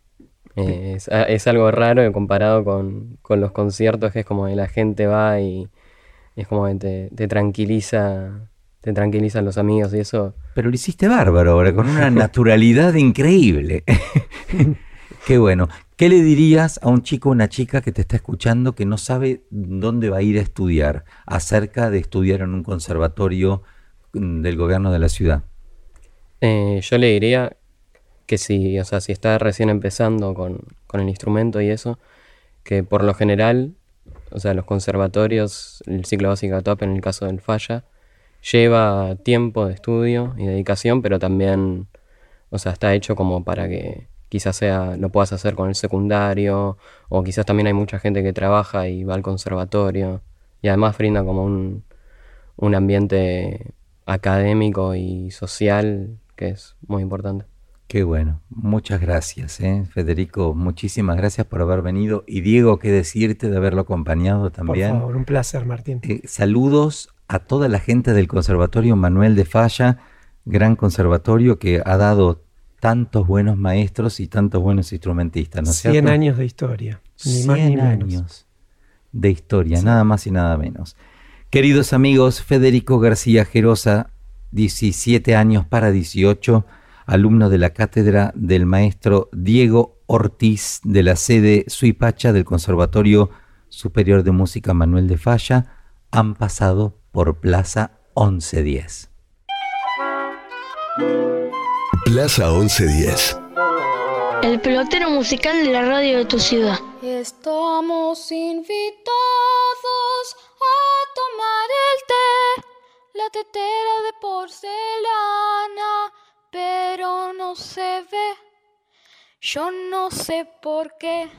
eh, es, algo raro comparado con, con los conciertos, que es como que la gente va y es como que te, te tranquiliza, te tranquilizan los amigos y eso. Pero lo hiciste bárbaro ahora, con una naturalidad increíble. Qué bueno. ¿Qué le dirías a un chico o una chica que te está escuchando que no sabe dónde va a ir a estudiar acerca de estudiar en un conservatorio mm, del gobierno de la ciudad? Eh, yo le diría que si, o sea, si está recién empezando con, con el instrumento y eso, que por lo general, o sea, los conservatorios, el ciclo básico top en el caso del falla, lleva tiempo de estudio y dedicación, pero también, o sea, está hecho como para que quizás sea, lo puedas hacer con el secundario, o quizás también hay mucha gente que trabaja y va al conservatorio, y además brinda como un, un ambiente académico y social que es muy importante. Qué bueno. Muchas gracias, ¿eh? Federico. Muchísimas gracias por haber venido. Y Diego, qué decirte de haberlo acompañado Por también. favor, un placer, Martín. Eh, saludos a toda la gente del Conservatorio Manuel de Falla, gran conservatorio que ha dado tantos buenos maestros y tantos buenos instrumentistas, ¿no es 100 cierto? años de historia, ni más ni 100 menos. años de historia, nada más y nada menos. Queridos amigos, Federico García Gerosa, 17 años para 18, alumno de la cátedra del maestro Diego Ortiz de la sede Suipacha del Conservatorio Superior de Música Manuel de Falla, han pasado por Plaza 1110. Plaza 1110. El pelotero musical de la radio de tu ciudad. Estamos invitados a tomar el té, la tetera de porcelana, pero no se ve. Yo no sé por qué.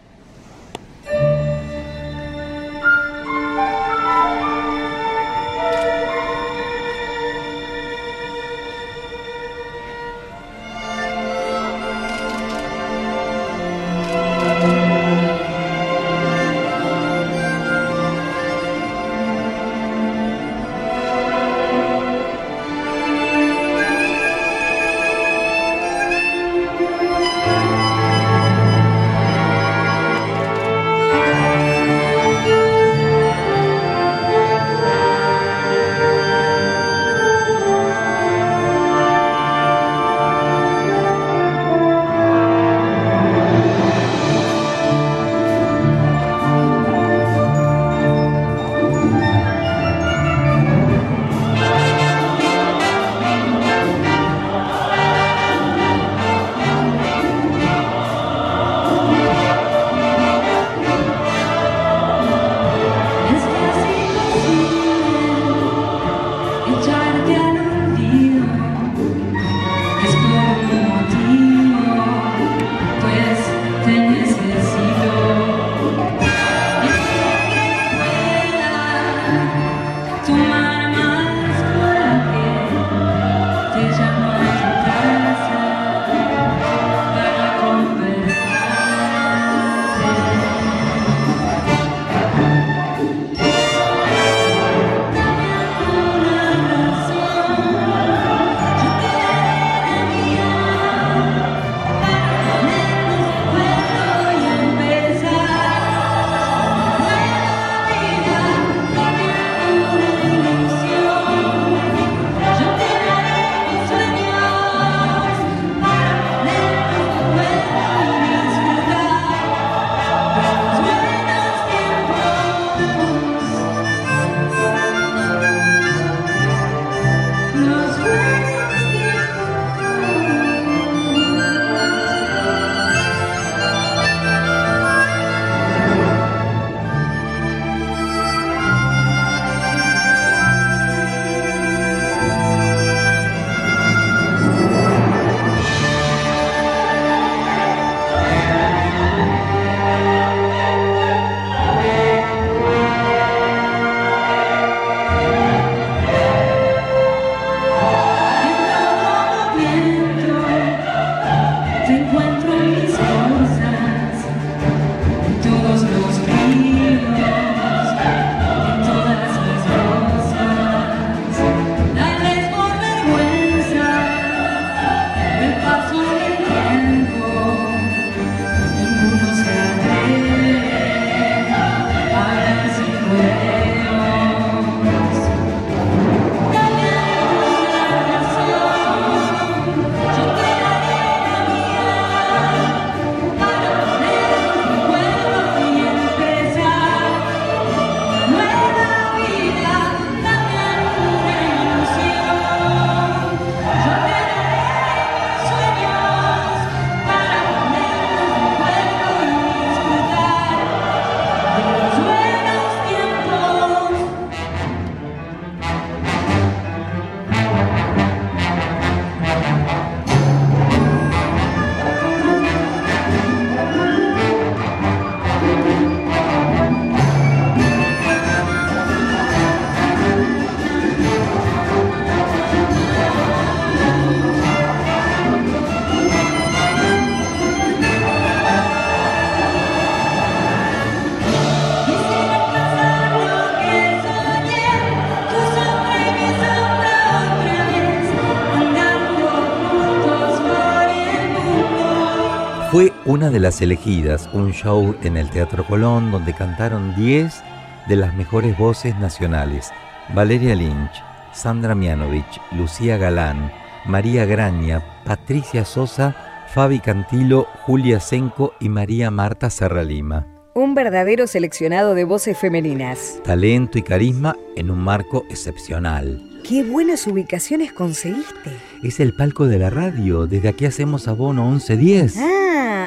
De las elegidas, un show en el Teatro Colón donde cantaron 10 de las mejores voces nacionales. Valeria Lynch, Sandra Mianovich, Lucía Galán, María Graña, Patricia Sosa, Fabi Cantilo, Julia Senco y María Marta Serralima. Un verdadero seleccionado de voces femeninas. Talento y carisma en un marco excepcional. ¡Qué buenas ubicaciones conseguiste! Es el palco de la radio, desde aquí hacemos abono 1110. Ah,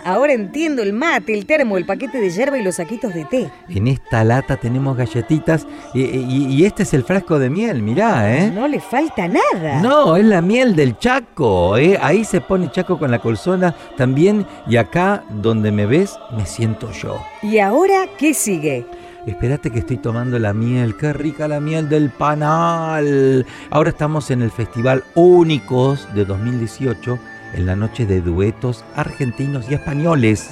ahora entiendo el mate, el termo, el paquete de yerba y los saquitos de té. En esta lata tenemos galletitas y, y- y este es el frasco de miel, mirá, ¿eh? No le falta nada. No, es la miel del Chaco, ¿eh? Ahí se pone Chaco con la colzona también y acá donde me ves me siento yo. ¿Y ahora qué sigue? Espérate que estoy tomando la miel, qué rica la miel del panal. Ahora estamos en el Festival Únicos de 2018, en la noche de duetos argentinos y españoles.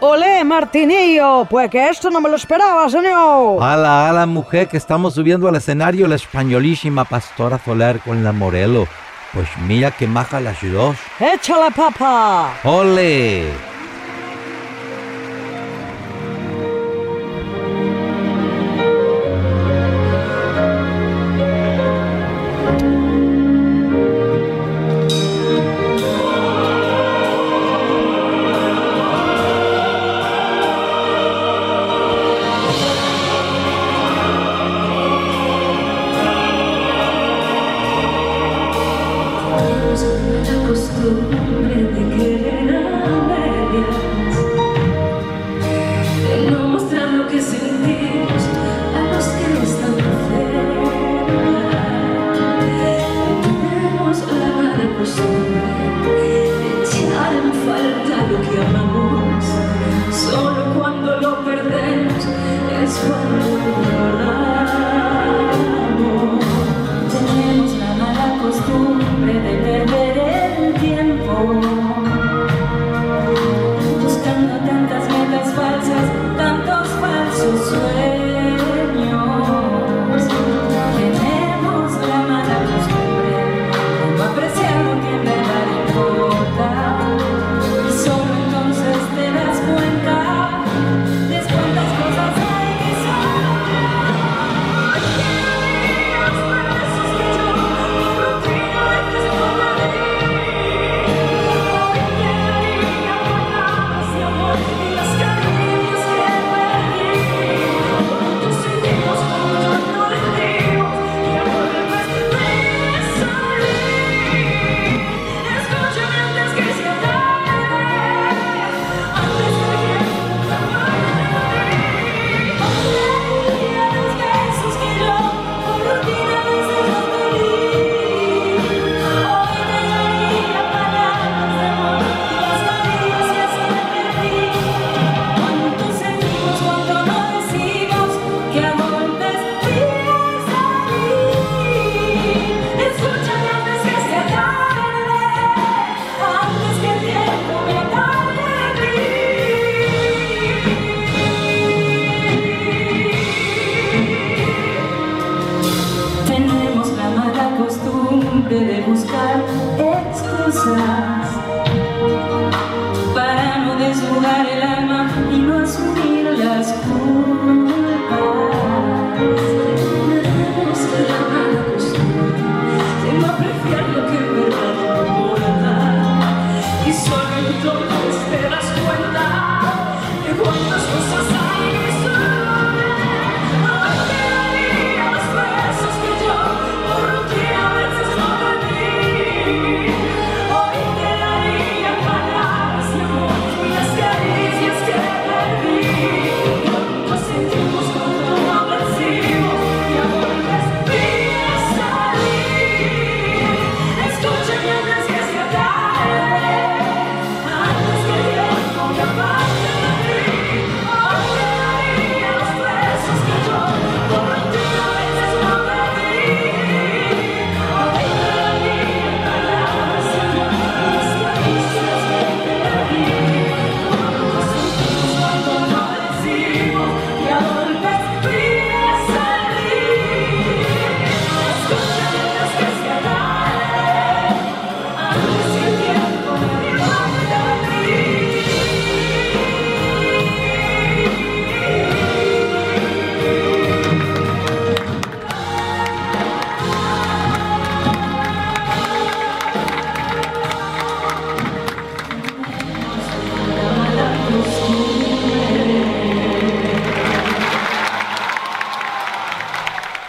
¡Olé, Martinillo! Pues que esto no me lo esperaba, señor. Ala, ala, mujer, que estamos subiendo al escenario la españolísima Pastora Soler con la Morelo. Pues mira que maja las dos. ¡Échale, papá! ¡Ole!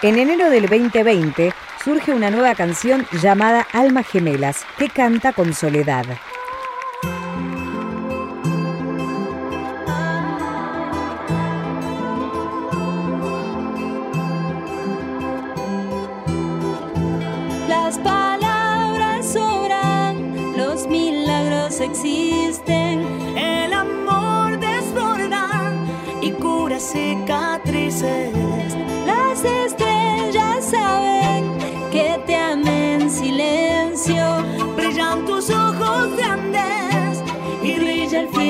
En enero del 2020 surge una nueva canción llamada Almas Gemelas, que canta con Soledad. Las palabras sobran, los milagros existen. El amor desborda y cura cicatrices. Las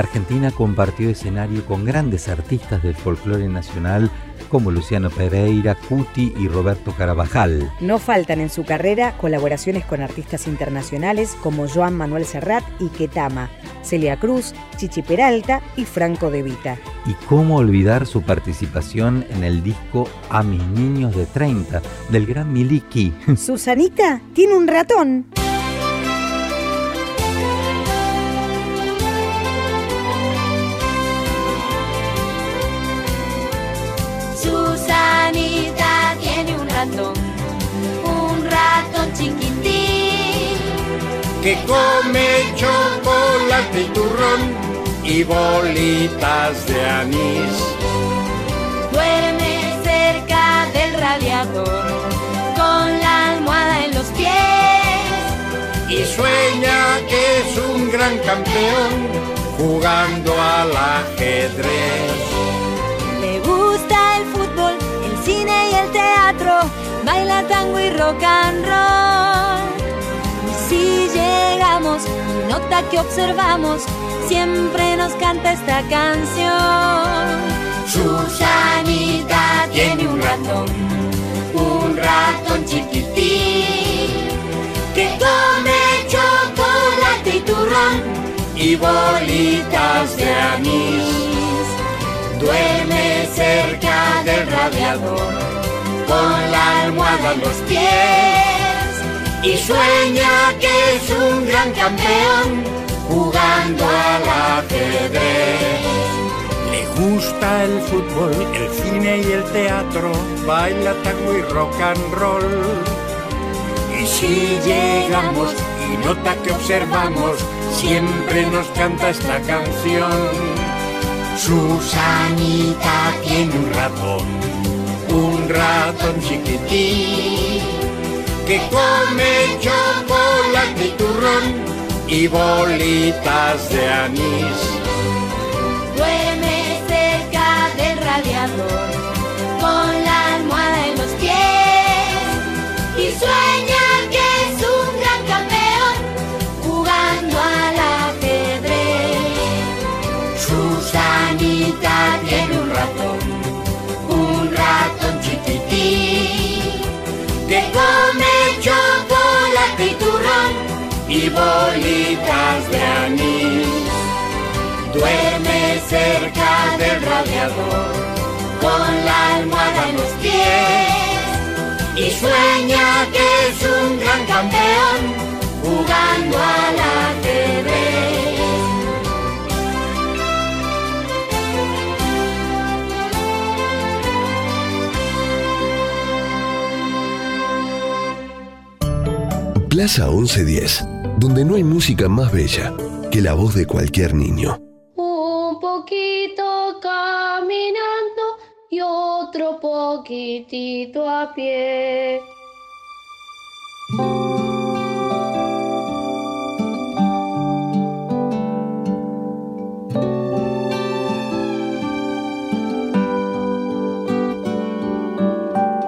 Argentina compartió escenario con grandes artistas del folclore nacional como Luciano Pereira, Cuti y Roberto Carabajal. No faltan en su carrera colaboraciones con artistas internacionales como Joan Manuel Serrat y Ketama, Celia Cruz, Chichi Peralta y Franco De Vita. Y cómo olvidar su participación en el disco A mis niños de 30 del gran Miliki. Susanita tiene un ratón. Que come chocolate y turrón y bolitas de anís. Duerme cerca del radiador, con la almohada en los pies. Y sueña que es un gran campeón jugando al ajedrez. Le gusta el fútbol, el cine y el teatro, baila tango y rock and roll. Que observamos, siempre nos canta esta canción. Susanita tiene un ratón, un ratón chiquitín que come chocolate y turrón y bolitas de anís. Duerme cerca del radiador con la almohada en los pies y sueña que es un gran campeón jugando al ajedrez. Le gusta el fútbol, el cine y el teatro, baila tango y rock and roll. Y si llegamos y nota que observamos, siempre nos canta esta canción. Susanita tiene un ratón, un ratón chiquitín, que come chocolate y turrón y bolitas de anís. Duerme cerca del radiador con la almohada en los pies y sueña que es un gran campeón jugando al ajedrez. Susanita tiene un ratón, un ratón chiquitín, que come y bolitas de anís. Duerme cerca del radiador con la almohada en los pies y sueña que es un gran campeón jugando al ajedrez. Plaza 1110, donde no hay música más bella que la voz de cualquier niño. Un poquito caminando y otro poquitito a pie.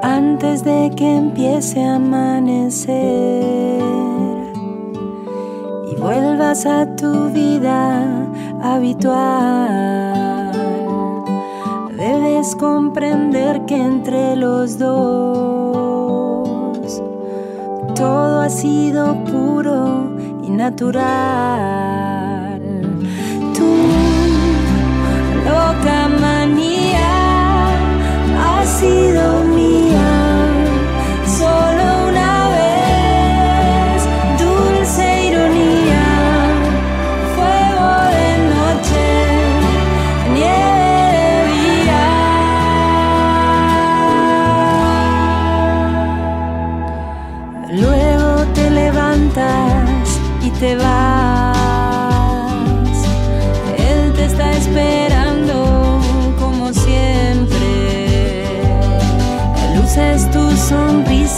Antes de que empiece a amanecer vuelvas a tu vida habitual, debes comprender que entre los dos todo ha sido puro y natural. Tu loca manía ha sido mía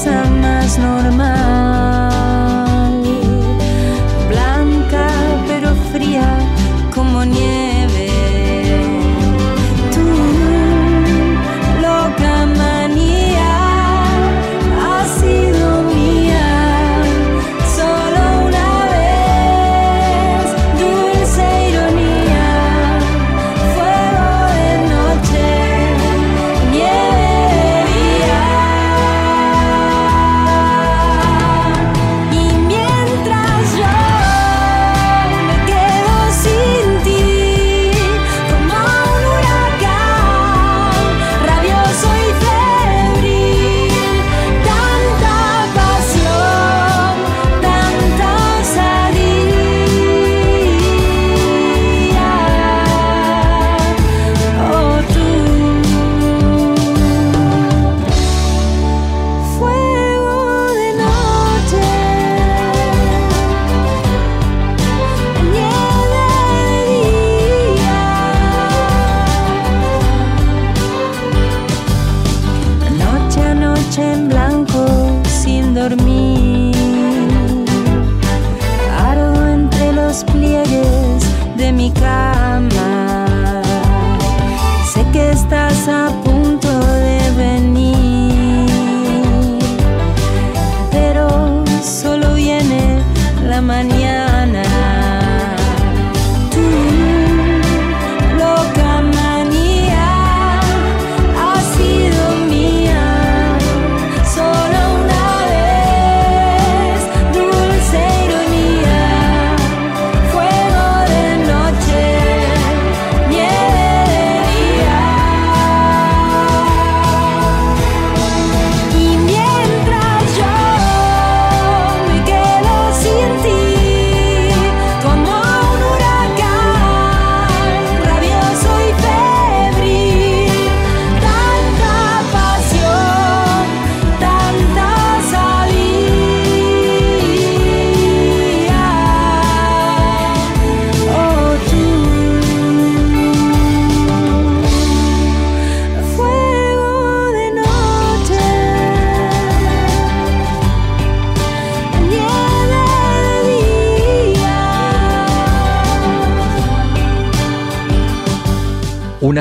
sonrisa más normal.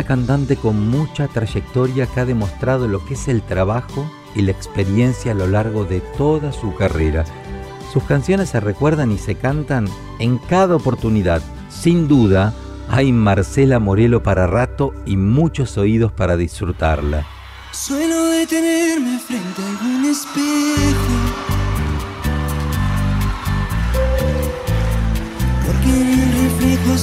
Cantante con mucha trayectoria que ha demostrado lo que es el trabajo y la experiencia a lo largo de toda su carrera. Sus canciones se recuerdan y se cantan en cada oportunidad. Sin duda, hay Marcela Morelo para rato y muchos oídos para disfrutarla. Suelo detenerme frente a algún espejo. Porque reflejo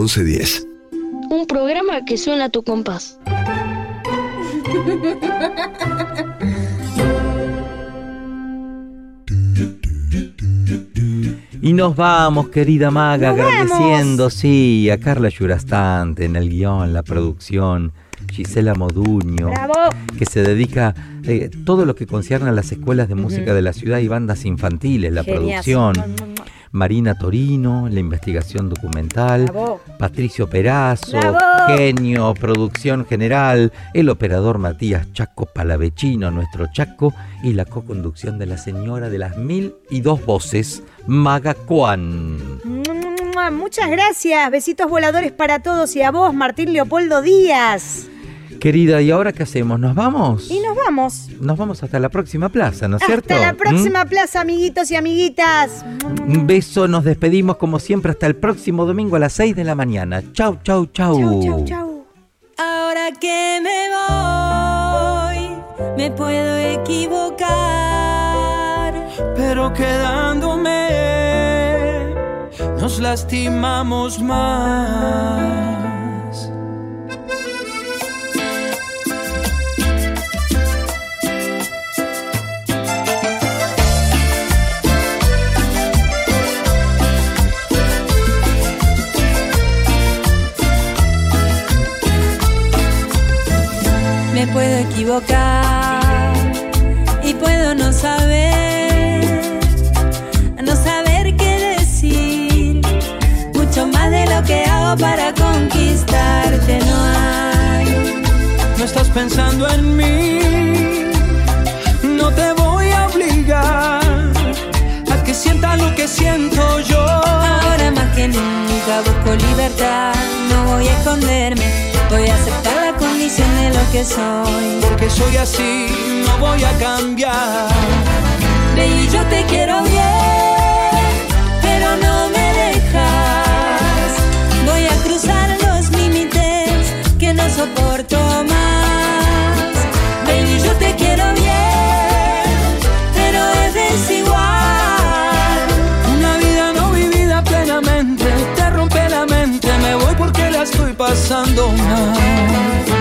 1110. Un programa que suena a tu compás. Y nos vamos, querida Maga, Nos agradeciendo, sí, a Carla Yurastante en el guion, la producción, Gisela Moduño, ¡Bravo! que se dedica eh, todo lo que concierne a las escuelas de música de la ciudad y bandas infantiles, la Genial. producción. Marina Torino, la investigación documental, Bravo. Patricio Perazo, Bravo. genio, producción general, el operador Matías Chaco Palavecino, nuestro Chaco, y la co-conducción de la señora de las mil y dos voces, Maga Juan. Muchas gracias. Besitos voladores para todos y a vos, Martín Leopoldo Díaz. Querida, ¿y ahora qué hacemos? ¿Nos vamos? Y nos vamos. Nos vamos hasta la próxima plaza, ¿no es cierto? Hasta la ¿Mm? próxima plaza, amiguitos y amiguitas. Un beso, nos despedimos como siempre hasta el próximo domingo a las 6 de la mañana. Chau, chau, chau. Chau, chau, chau. Ahora que me voy, me puedo equivocar. Pero quedándome, nos lastimamos más. Me puedo equivocar y puedo no saber, no saber qué decir. Mucho más de lo que hago para conquistarte no hay. No estás pensando en mí, no te voy a obligar a que sientas lo que siento yo. Ahora más que nunca busco libertad, no voy a esconderme. Voy a aceptar la condición de lo que soy. Porque soy así, no voy a cambiar. Baby, yo te quiero bien, pero no me dejas. Voy a cruzar los límites que no soporto más. Baby, yo te quiero pasando mal.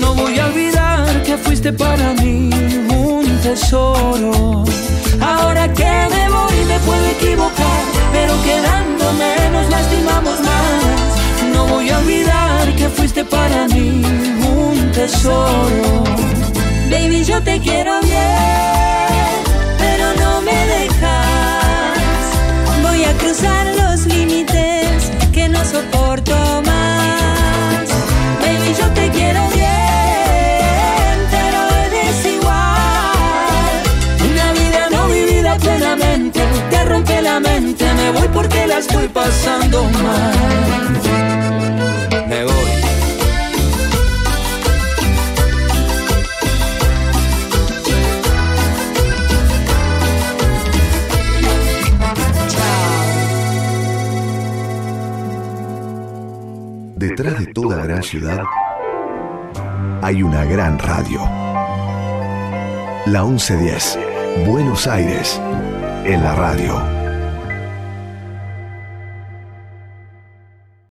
No voy a olvidar que fuiste para mí un tesoro. Ahora que me voy me puedo equivocar, pero quedándome nos lastimamos más. No voy a olvidar que fuiste para mí un tesoro. Baby, yo te quiero bien, pero no me dejas. Voy a cruzar los límites que no soporto más. Porque la estoy pasando mal. Me voy. Detrás de toda gran ciudad hay una gran radio. La 1110, Buenos Aires, en la radio.